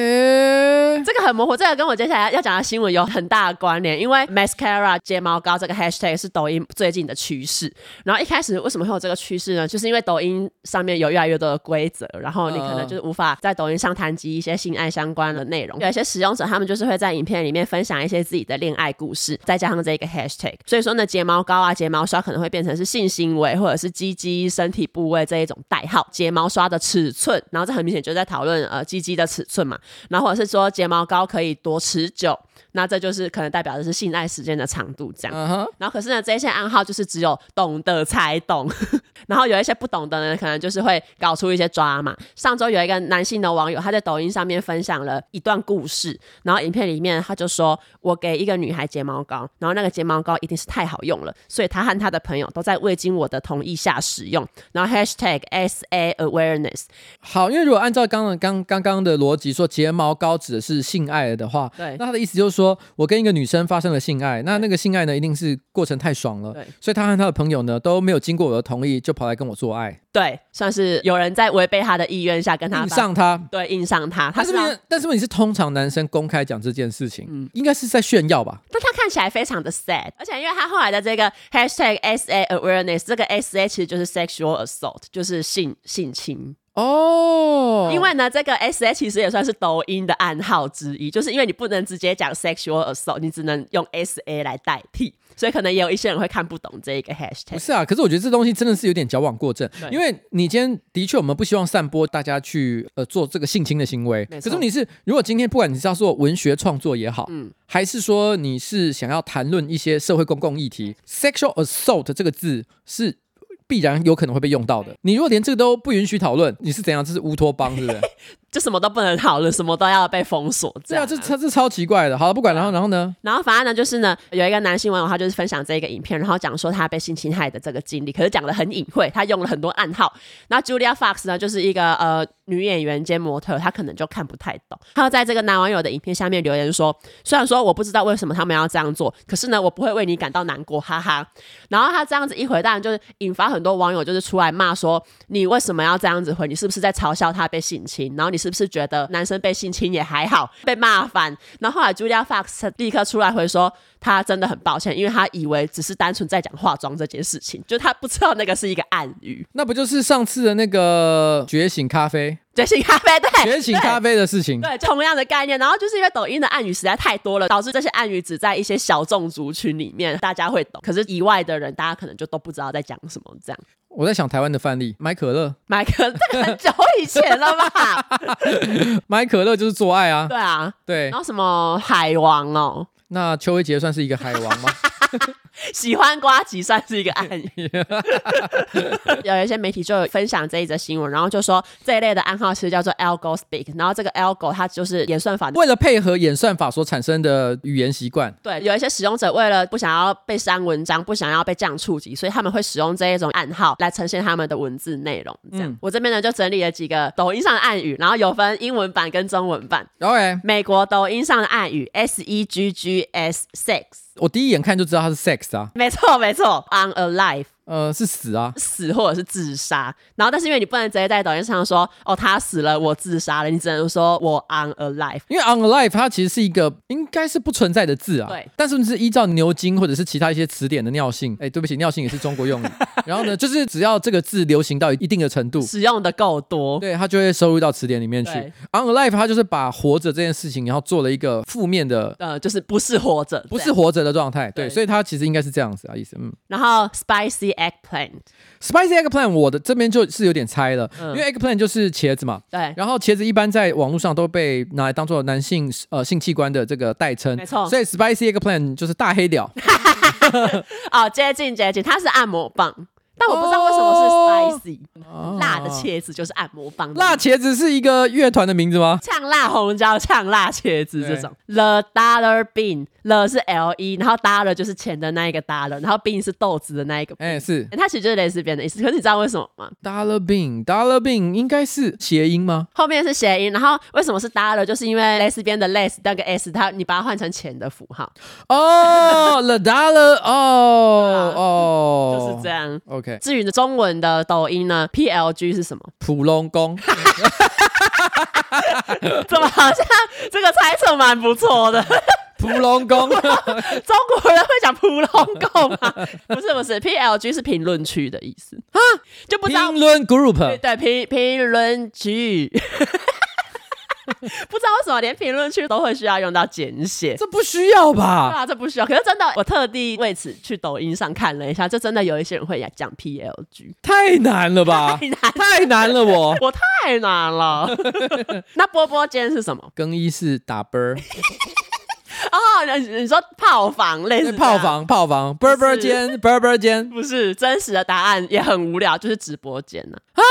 这个很模糊，这个跟我接下来要讲的新闻有很大的关联，因为 mascara 睫毛膏这个 hashtag 是抖音最近的趋势。然后一开始为什么会有这个趋势呢？就是因为抖音上面有越来越多的规则，然后你可能就是无法在抖音上谈及一些性爱相关的内容。有一些使用者他们就是会在影片里面分享一些自己的恋爱故事，再加上这个 hashtag，所以说呢，睫毛膏啊、睫毛刷可能会变成是性行为或者是鸡鸡身体部位这一种代号。睫毛刷的尺寸，然后这很明显就在讨论呃鸡鸡的尺寸嘛，然后或者是说睫毛膏可以多持久，那这就是可能代表的是性爱时间的长度这样。Uh huh. 然后可是呢，这些暗号就是只有懂的才懂。然后有一些不懂的人，可能就是会搞出一些抓嘛。上周有一个男性的网友，他在抖音上面分享了一段故事，然后影片里面他就说：“我给一个女孩睫毛膏，然后那个睫毛膏一定是太好用了，所以他和他的朋友都在未经我的同意下使用。”然后 hashtag SA awareness。好，因为如果按照刚刚刚刚刚的逻辑说，睫毛膏指的是性爱的话，对，那他的意思就是说我跟一个女生发生了性爱，那那个性爱呢，一定是过程太爽了，所以他和他的朋友呢都没有经过我的同意就跑来跟我做爱，对，算是有人在违背他的意愿下跟他硬上他，对，硬上他。他是不是？但是问题是，通常男生公开讲这件事情，嗯，应该是在炫耀吧？但他看起来非常的 sad，而且因为他后来的这个 hashtag SA awareness，这个 SA 其实就是 sexual assault，就是性性侵。哦，因为呢，这个 S A 其实也算是抖音的暗号之一，就是因为你不能直接讲 sexual assault，你只能用 S A 来代替，所以可能也有一些人会看不懂这一个 hashtag。不是啊，可是我觉得这东西真的是有点矫枉过正，因为你今天的确我们不希望散播大家去呃做这个性侵的行为，可是你是如果今天不管你是要做文学创作也好，嗯，还是说你是想要谈论一些社会公共议题，sexual assault 这个字是。必然有可能会被用到的。你如果连这个都不允许讨论，你是怎样？这是乌托邦，是不是？就什么都不能讨论，什么都要被封锁。对啊，这这这超奇怪的。好了，不管，然后然后呢？然后反而呢，就是呢，有一个男性网友，他就是分享这个影片，然后讲说他被性侵害的这个经历，可是讲的很隐晦，他用了很多暗号。然后 Julia Fox 呢，就是一个呃女演员兼模特，她可能就看不太懂。她在这个男网友的影片下面留言说：“虽然说我不知道为什么他们要这样做，可是呢，我不会为你感到难过，哈哈。”然后他这样子一回，当然就是引发很多网友就是出来骂说：“你为什么要这样子回？你是不是在嘲笑他被性侵？然后你是不是觉得男？”生被性侵也还好，被骂翻。然后后来 Julia Fox 立刻出来回说，他真的很抱歉，因为他以为只是单纯在讲化妆这件事情，就他不知道那个是一个暗语。那不就是上次的那个觉醒咖啡？觉醒咖啡，对，觉醒咖啡的事情，对，同样的概念。然后就是因为抖音的暗语实在太多了，导致这些暗语只在一些小众族群里面大家会懂，可是以外的人，大家可能就都不知道在讲什么。这样，我在想台湾的范例，买可乐，买可乐，这个很久以前了吧？买可乐就是做爱啊，对啊，对。然后什么海王哦，那邱威杰算是一个海王吗？喜欢瓜吉算是一个暗语，有一些媒体就有分享这一则新闻，然后就说这一类的暗号其实叫做 algo speak，然后这个 algo 它就是演算法，为了配合演算法所产生的语言习惯。对，有一些使用者为了不想要被删文章，不想要被这样触及，所以他们会使用这一种暗号来呈现他们的文字内容。这样，嗯、我这边呢就整理了几个抖音上的暗语，然后有分英文版跟中文版。OK，美国抖音上的暗语 S E G G S sex。我第一眼看就知道它是 sex 啊，没错没错，unalive。呃，是死啊，死或者是自杀。然后，但是因为你不能直接在抖音上说哦，他死了，我自杀了，你只能说我 on alive。因为 on alive 它其实是一个应该是不存在的字啊。对。但是是依照牛津或者是其他一些词典的尿性，哎，对不起，尿性也是中国用语。然后呢，就是只要这个字流行到一定的程度，使用的够多，对，它就会收入到词典里面去。对 unalive 它就是把活着这件事情，然后做了一个负面的，呃，就是不是活着，不是活着的状态。对，对所以它其实应该是这样子啊，意思。嗯。然后 spicy eggplant。Spicy eggplant，我的这边就是有点猜了，嗯、因为 eggplant 就是茄子嘛。对。然后茄子一般在网络上都被拿来当做男性呃性器官的这个代称。没错。所以 Spicy eggplant 就是大黑屌。哦，接近接近，它是按摩棒。但我不知道为什么是 spicy，、哦、辣的茄子就是按摩棒。辣茄子是一个乐团的名字吗？呛辣红椒，呛辣茄子这种。对 The Dollar Bean，The 是 L E，然后 Dollar 就是钱的那一个 Dollar，然后 Bean 是豆子的那一个。哎、欸，是、欸。它其实就是蕾丝边的意思，可是你知道为什么吗？Dollar Bean，Dollar Bean 应该是谐音吗？后面是谐音，然后为什么是 Dollar？就是因为蕾丝边的 less 那个 s，它你把它换成钱的符号。哦，The Dollar，哦 哦，就是这样。OK。至于的中文。的抖音呢？PLG 是什么？普龙宫？怎么好像这个猜测蛮不错的？普龙宫？中国人会讲普龙宫吗？不是不是，PLG 是评论区的意思啊，就不知道评论 group 对评评论区。不知道为什么连评论区都会需要用到简写，这不需要吧？对啊，这不需要。可是真的，我特地为此去抖音上看了一下，就真的有一些人会讲 PLG，太难了吧？太难，太难了我，我 我太难了。那波波间是什么？更衣室打啵儿。哦，你你说炮房类似炮房炮房，Burger 间 Burger 间，不是真实的答案也很无聊，就是直播间呢啊，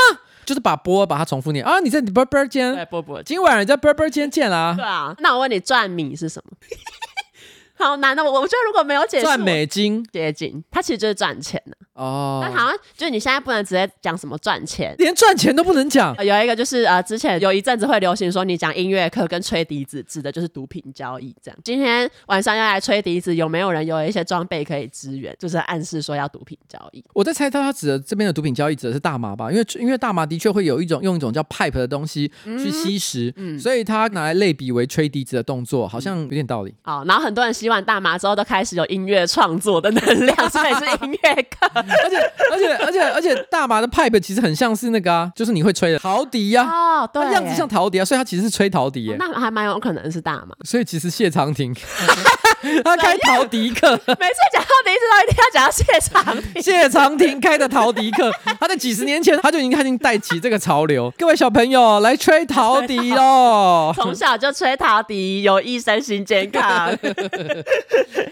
就是把波把它重复念。啊，你在 Burger 间，对波波，今晚你在 Burger 间见啦，对啊，那我问你赚米是什么？好难的，我我觉得如果没有解释，赚美金。接近，它其实就是赚钱的。哦，那好像就是你现在不能直接讲什么赚钱，连赚钱都不能讲。有一个就是呃，之前有一阵子会流行说你讲音乐课跟吹笛子指的就是毒品交易这样。今天晚上要来吹笛子，有没有人有一些装备可以支援？就是暗示说要毒品交易。我在猜到他指的这边的毒品交易指的是大麻吧？因为因为大麻的确会有一种用一种叫 pipe 的东西去吸食，嗯，所以他拿来类比为吹笛子的动作，好像有点道理。哦，然后很多人吸完大麻之后都开始有音乐创作的能量，所以是音乐课。而且而且而且而且大麻的 pipe 其实很像是那个啊，就是你会吹的陶笛呀，哦，对，样子像陶笛啊，所以它其实是吹陶笛耶。那还蛮有可能是大麻。所以其实谢长廷 他开陶笛课，每次讲到笛子都一定要讲到谢长廷。谢长廷开的陶笛课，他在几十年前他就已经开始带起这个潮流。各位小朋友来吹陶笛哦，从小就吹陶笛，有益身心健康。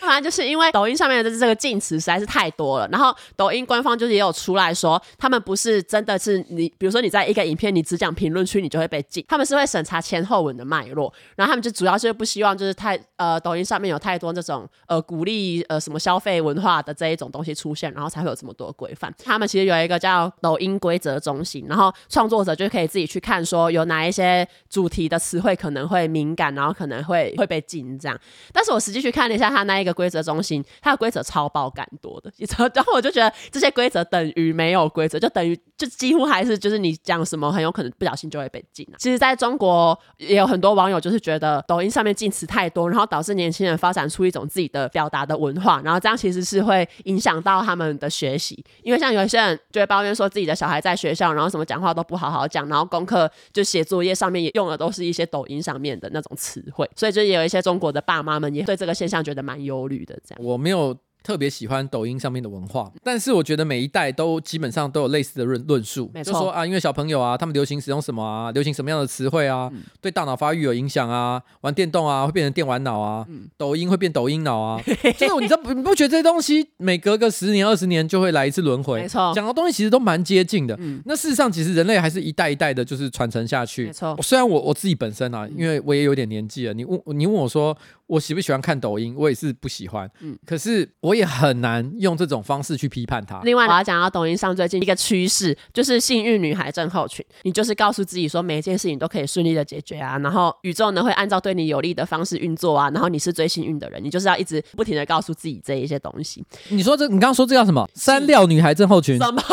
反正就是因为抖音上面的这个禁词实在是太多了，然后抖音官方就是也有出来说，他们不是真的是你，比如说你在一个影片你只讲评论区，你就会被禁，他们是会审查前后文的脉络，然后他们就主要就是不希望就是太呃抖音上面有太多这种呃鼓励呃什么消费文化的这一种东西出现，然后才会有这么多规范。他们其实有一个叫抖音规则中心，然后创作者就可以自己去看说有哪一些主题的词汇可能会敏感，然后可能会会被禁这样。但是我实际去看了一下他那一个规则中心，它的规则超爆感多的，然后我就觉得这些规则等于没有规则，就等于就几乎还是就是你讲什么很有可能不小心就会被禁啊。其实，在中国也有很多网友就是觉得抖音上面禁词太多，然后导致年轻人发展出一种自己的表达的文化，然后这样其实是会影响到他们的学习。因为像有些人就会抱怨说自己的小孩在学校，然后什么讲话都不好好讲，然后功课就写作业上面也用的都是一些抖音上面的那种词汇，所以就也有一些中国的爸妈们也对这个现象觉得蛮忧虑的。这样，我没有。特别喜欢抖音上面的文化，但是我觉得每一代都基本上都有类似的论论述，就说啊，因为小朋友啊，他们流行使用什么啊，流行什么样的词汇啊，嗯、对大脑发育有影响啊，玩电动啊会变成电玩脑啊，嗯、抖音会变抖音脑啊，就是你知道不你不觉得这些东西每隔个十年二十年就会来一次轮回？没错，讲的东西其实都蛮接近的。嗯，那事实上其实人类还是一代一代的，就是传承下去。没错，虽然我我自己本身啊，因为我也有点年纪了，你问你问我说。我喜不喜欢看抖音？我也是不喜欢，嗯，可是我也很难用这种方式去批判它。另外，我要讲到抖音上最近一个趋势，就是幸运女孩症候群。你就是告诉自己说，每一件事情都可以顺利的解决啊，然后宇宙呢会按照对你有利的方式运作啊，然后你是最幸运的人。你就是要一直不停的告诉自己这一些东西。你说这，你刚刚说这叫什么？三料女孩症候群？什么？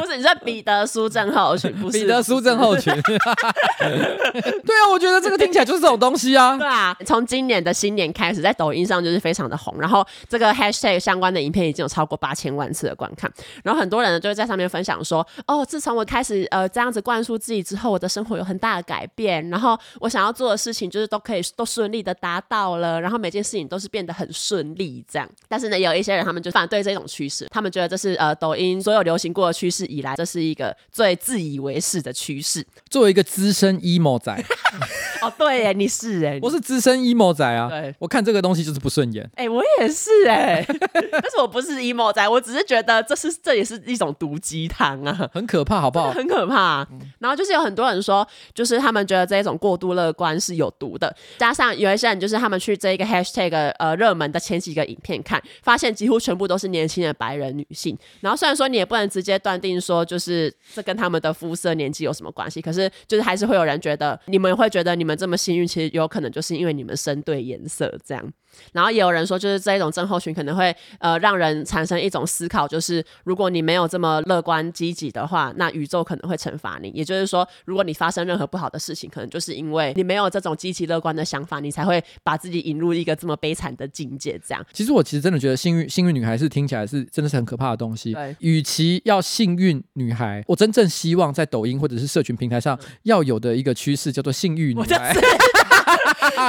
不是，你说彼得苏症候群？不是，彼得苏症候群。对啊，我觉得这个听起来就是这种东西啊。对啊，从今年的新年开始，在抖音上就是非常的红，然后这个 hashtag 相关的影片已经有超过八千万次的观看，然后很多人呢就会在上面分享说，哦，自从我开始呃这样子灌输自己之后，我的生活有很大的改变，然后我想要做的事情就是都可以都顺利的达到了，然后每件事情都是变得很顺利这样。但是呢，有一些人他们就反对这种趋势，他们觉得这是呃抖音所有流行过的趋势以来，这是一个最自以为是的趋势。作为一个资深 emo 仔，哦对耶，你是哎，我是资深。emo 仔啊，对，我看这个东西就是不顺眼。哎、欸，我也是哎、欸，但是我不是 emo 仔，我只是觉得这是这也是一种毒鸡汤啊，很可怕，好不好？很可怕、然后就是有很多人说，就是他们觉得这一种过度乐观是有毒的。加上有一些人，就是他们去这一个 hashtag 呃热门的前几个影片看，发现几乎全部都是年轻的白人女性。然后虽然说你也不能直接断定说，就是这跟他们的肤色年纪有什么关系，可是就是还是会有人觉得，你们会觉得你们这么幸运，其实有可能就是因为你们生对颜色这样。然后也有人说，就是这一种症候群可能会呃让人产生一种思考，就是如果你没有这么乐观积极的话，那宇宙可能会惩罚你。也就是说，如果你发生任何不好的事情，可能就是因为你没有这种积极乐观的想法，你才会把自己引入一个这么悲惨的境界。这样，其实我其实真的觉得幸运幸运女孩是听起来是真的是很可怕的东西。对，与其要幸运女孩，我真正希望在抖音或者是社群平台上要有的一个趋势叫做幸运女孩。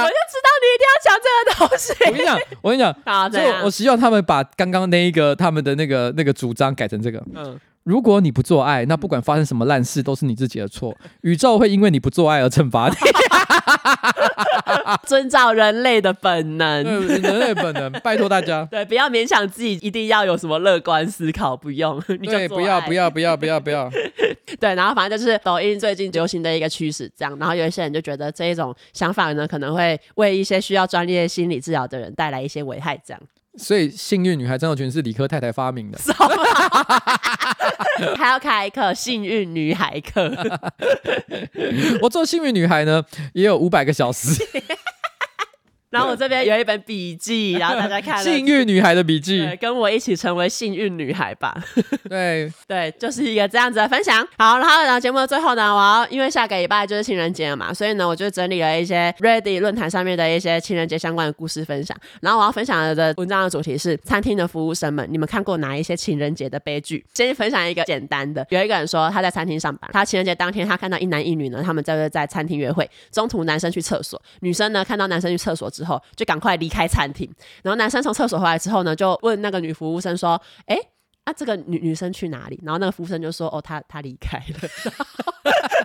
我就知道你一定要讲这个东西。我跟你讲，我跟你讲，就，我希望他们把刚刚那一个他们的那个那个主张改成这个。嗯，如果你不做爱，那不管发生什么烂事都是你自己的错，宇宙会因为你不做爱而惩罚你。遵照人类的本能，人类本能，拜托大家，对，不要勉强自己一定要有什么乐观思考，不用，你就对，不要，不要，不要，不要，不要，对，然后反正就是抖音最近流行的一个趋势，这样，然后有一些人就觉得这一种想法呢，可能会为一些需要专业心理治疗的人带来一些危害，这样。所以，幸运女孩战斗群是理科太太发明的，还 要开课幸运女孩课。我做幸运女孩呢，也有五百个小时。然后我这边有一本笔记，然后大家看幸运女孩的笔记，跟我一起成为幸运女孩吧。对 对，就是一个这样子的分享。好，然后然后，节目的最后呢，我要因为下个礼拜就是情人节了嘛，所以呢，我就整理了一些 Reddit 论坛上面的一些情人节相关的故事分享。然后我要分享的文章的主题是餐厅的服务生们，你们看过哪一些情人节的悲剧？先分享一个简单的，有一个人说他在餐厅上班，他情人节当天他看到一男一女呢，他们在在餐厅约会，中途男生去厕所，女生呢看到男生去厕所之后，就赶快离开餐厅。然后男生从厕所回来之后呢，就问那个女服务生说：“哎，啊，这个女女生去哪里？”然后那个服务生就说：“哦，她她离开了。”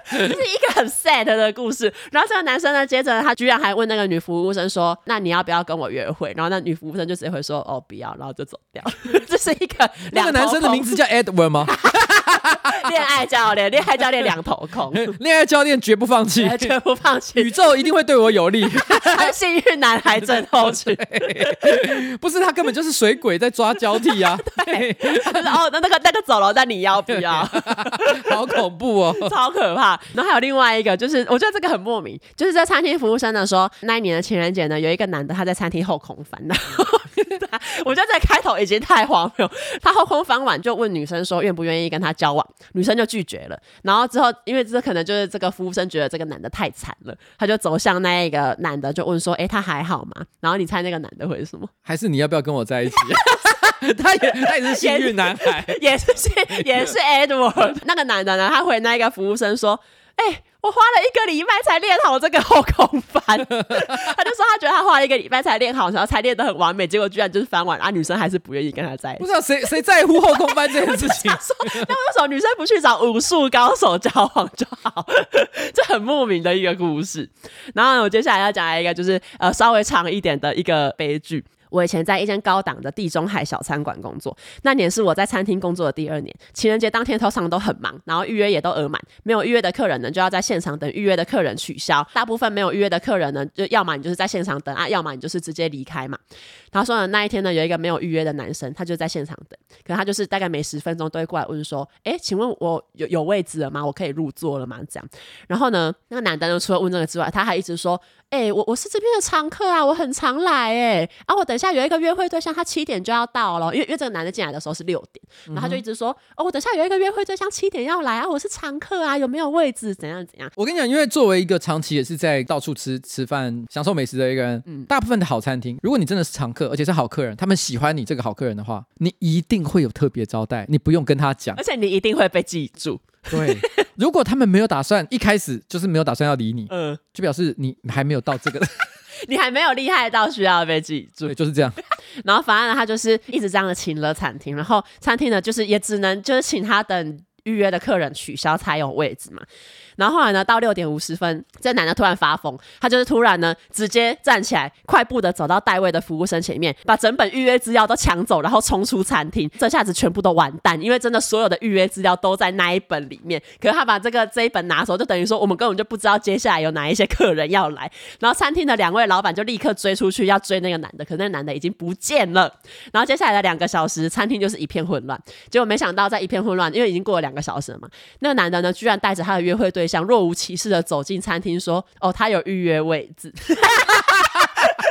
这是一个很 sad 的故事。然后这个男生呢，接着他居然还问那个女服务生说：“那你要不要跟我约会？”然后那女服务生就直接会说：“哦，不要。”然后就走掉。这是一个两个男生的名字叫 Edward 吗？恋爱教练，恋爱教练两头空，恋爱教练绝不放弃，绝不放弃，宇宙一定会对我有利。他幸运男孩症候群，不是他根本就是水鬼在抓交替啊！对，哦，那那个那个走了，但你要不要？好恐怖哦，超可怕。然后还有另外一个，就是我觉得这个很莫名，就是在餐厅服务生呢说，那一年的情人节呢，有一个男的他在餐厅后空翻，然后 我觉得在开头已经太荒谬，他后空翻完就问女生说愿不愿意跟他交往。女生就拒绝了，然后之后，因为这可能就是这个服务生觉得这个男的太惨了，他就走向那一个男的，就问说：“哎，他还好吗？”然后你猜那个男的会是什么？还是你要不要跟我在一起？他也他也是幸运男孩，也是也是 Edward。那个男的呢？他回那个服务生说：“哎。”我花了一个礼拜才练好这个后空翻，他就说他觉得他花了一个礼拜才练好，然后才练得很完美，结果居然就是翻完，啊，女生还是不愿意跟他在一起。不知道谁 谁在乎后空翻这件事情？说那为什么女生不去找武术高手交往就好？这很莫名的一个故事。然后呢，我接下来要讲一个就是呃稍微长一点的一个悲剧。我以前在一间高档的地中海小餐馆工作，那年是我在餐厅工作的第二年。情人节当天通常都很忙，然后预约也都额满，没有预约的客人呢，就要在现场等预约的客人取消。大部分没有预约的客人呢，就要么你就是在现场等啊，要么你就是直接离开嘛。他说呢，那一天呢，有一个没有预约的男生，他就在现场等，可他就是大概每十分钟都会过来问说：“哎，请问我有有位置了吗？我可以入座了吗？”这样。然后呢，那个男的呢，除了问这个之外，他还一直说。哎、我我是这边的常客啊，我很常来哎。啊，我等下有一个约会对象，他七点就要到了，因为因为这个男的进来的时候是六点，然后他就一直说，哦，我等下有一个约会对象七点要来啊，我是常客啊，有没有位置？怎样怎样？我跟你讲，因为作为一个长期也是在到处吃吃饭、享受美食的一个人，嗯，大部分的好餐厅，如果你真的是常客，而且是好客人，他们喜欢你这个好客人的话，你一定会有特别招待，你不用跟他讲，而且你一定会被记住。对，如果他们没有打算一开始就是没有打算要理你，嗯，就表示你还没有到这个，你还没有厉害到需要被记住，对，就是这样。然后反而他就是一直这样的请了餐厅，然后餐厅呢就是也只能就是请他等预约的客人取消才有位置嘛。然后后来呢，到六点五十分，这男的突然发疯，他就是突然呢，直接站起来，快步的走到带位的服务生前面，把整本预约资料都抢走，然后冲出餐厅。这下子全部都完蛋，因为真的所有的预约资料都在那一本里面。可是他把这个这一本拿走，就等于说我们根本就不知道接下来有哪一些客人要来。然后餐厅的两位老板就立刻追出去要追那个男的，可是那个男的已经不见了。然后接下来的两个小时，餐厅就是一片混乱。结果没想到在一片混乱，因为已经过了两个小时了嘛，那个男的呢，居然带着他的约会对象象若无其事的走进餐厅，说：“哦，他有预约位置。”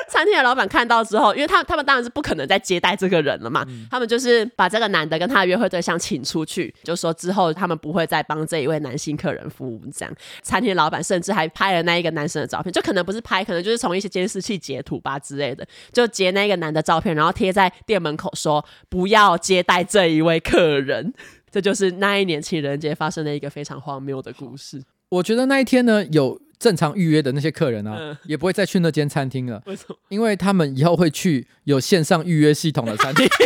餐厅的老板看到之后，因为他他们当然是不可能再接待这个人了嘛，嗯、他们就是把这个男的跟他的约会对象请出去，就说之后他们不会再帮这一位男性客人服务。这样，餐厅的老板甚至还拍了那一个男生的照片，就可能不是拍，可能就是从一些监视器截图吧之类的，就截那个男的照片，然后贴在店门口说：“不要接待这一位客人。” 这就是那一年情人节发生的一个非常荒谬的故事。我觉得那一天呢，有正常预约的那些客人啊，嗯、也不会再去那间餐厅了。为什么？因为他们以后会去有线上预约系统的餐厅。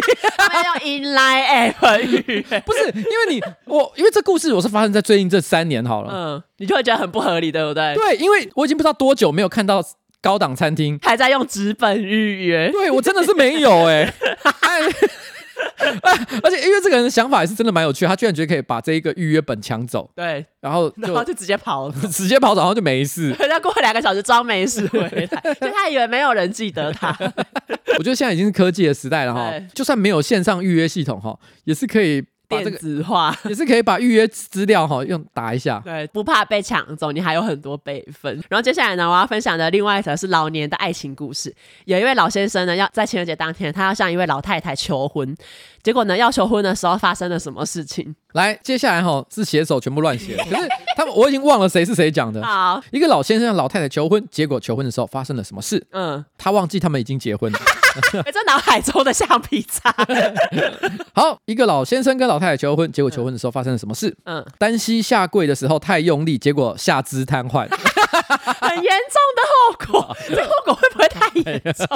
没有 inline app 预约，不是因为你我，因为这故事我是发生在最近这三年好了。嗯，你就会觉得很不合理，对不对？对，因为我已经不知道多久没有看到高档餐厅还在用纸本预约。对，我真的是没有 哎、欸。而且因为这个人的想法也是真的蛮有趣，他居然觉得可以把这一个预约本抢走，对，然后然后就直接跑了，直接跑走，然后就没事。他过了两个小时装没事回来，就他以为没有人记得他。我觉得现在已经是科技的时代了哈，就算没有线上预约系统哈，也是可以。电子化 也是可以把预约资料哈用打一下，对，不怕被抢走，你还有很多备份。然后接下来呢，我要分享的另外一则是老年的爱情故事。有一位老先生呢，要在情人节当天，他要向一位老太太求婚，结果呢，要求婚的时候发生了什么事情？来，接下来哈是写手全部乱写，可是他们我已经忘了谁是谁讲的。好，一个老先生向老太太求婚，结果求婚的时候发生了什么事？嗯，他忘记他们已经结婚了。哎，这脑海中的橡皮擦。好，一个老先生跟老太太求婚，结果求婚的时候发生了什么事？嗯，单膝下跪的时候太用力，结果下肢瘫痪。很严重的后果，这后果会不会太严重？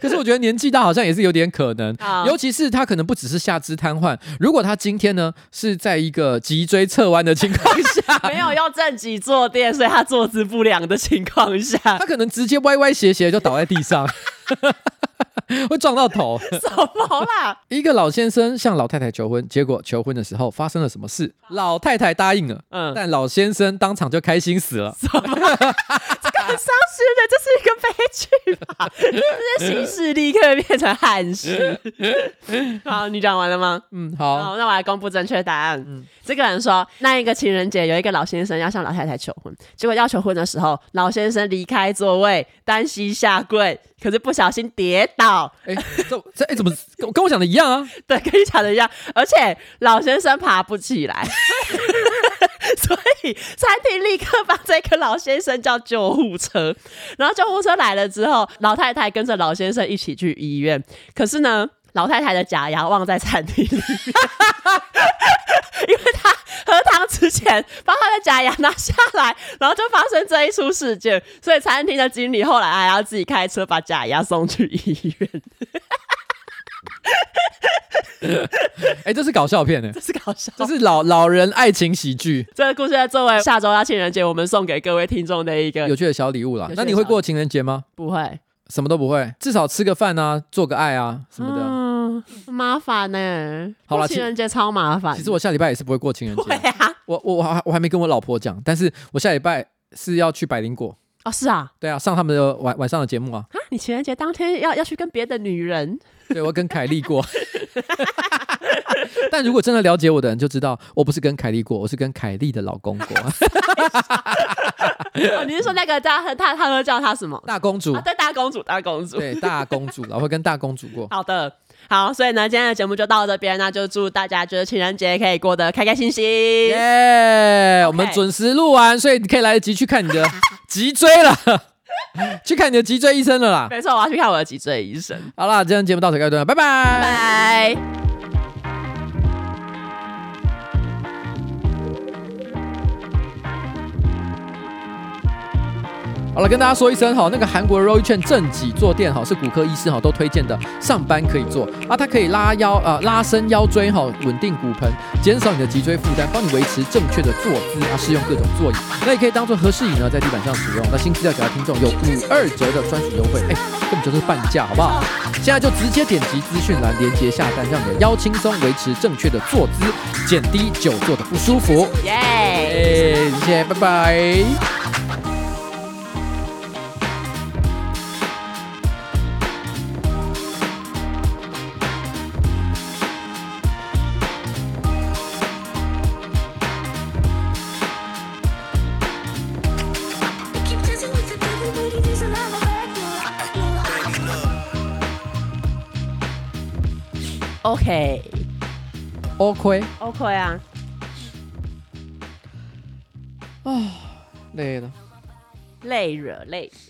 可是我觉得年纪大好像也是有点可能，尤其是他可能不只是下肢瘫痪，如果他今天呢是在一个脊椎侧弯的情况下，没有要正脊坐垫，所以他坐姿不良的情况下，他可能直接歪歪斜斜就倒在地上。会撞到头，什么啦？一个老先生向老太太求婚，结果求婚的时候发生了什么事？老太太答应了，嗯，但老先生当场就开心死了。什么？这个很伤心的，这是一个悲剧吧？这些喜事立刻变成憾事。好，你讲完了吗？嗯，好，好，那我来公布正确答案。嗯，这个人说，那一个情人节有一个老先生要向老太太求婚，结果要求婚的时候，老先生离开座位，单膝下跪。可是不小心跌倒，哎、欸，这这哎、欸，怎么跟跟我讲的一样啊？对，跟你讲的一样，而且老先生爬不起来，所以餐厅立刻把这个老先生叫救护车。然后救护车来了之后，老太太跟着老先生一起去医院。可是呢，老太太的假牙忘在餐厅里面，因为他喝汤之前把他的假牙拿下来，然后就发生这一出事件。所以餐厅的经理后来还要自己开车把假牙送去医院。哎、欸，这是搞笑片呢，这是搞笑，这是老老人爱情喜剧。这个故事作为下周要情人节，我们送给各位听众的一个有趣的小礼物啦。那你会过情人节吗？不会，什么都不会，至少吃个饭啊，做个爱啊什么的。嗯麻烦呢、欸，好了，情人节超麻烦。其实我下礼拜也是不会过情人节。对啊，我我我还我还没跟我老婆讲，但是我下礼拜是要去百灵果。哦，是啊，对啊，上他们的晚晚上的节目啊。啊，你情人节当天要要去跟别的女人？对，我跟凯莉过。但如果真的了解我的人就知道，我不是跟凯莉过，我是跟凯莉的老公过。哦，你是说那个叫他他他叫他什么？大公主。啊、对，大公主，大公主。对，大公主，我会跟大公主过。好的。好，所以呢，今天的节目就到这边，那就祝大家就是情人节可以过得开开心心。耶！我们准时录完，所以你可以来得及去看你的 脊椎了，去看你的脊椎医生了啦。没错，我要去看我的脊椎医生。好啦，今天节目到此告一段落，拜拜。拜好了，跟大家说一声哈，那个韩国的 Roichen 正脊坐垫哈是骨科医师哈都推荐的，上班可以坐啊，它可以拉腰啊、呃，拉伸腰椎哈，稳定骨盆，减少你的脊椎负担，帮你维持正确的坐姿啊，适用各种座椅，那也可以当做合适椅呢，在地板上使用。那新资料给到听众有五二折的专属优惠，哎，根本就是半价，好不好？现在就直接点击资讯栏连接下单，让你的腰轻松，维持正确的坐姿，减低久坐的不舒服。耶 Yeah.，谢谢，拜拜。OK，OK，OK 啊！啊，累了，累惹累惹。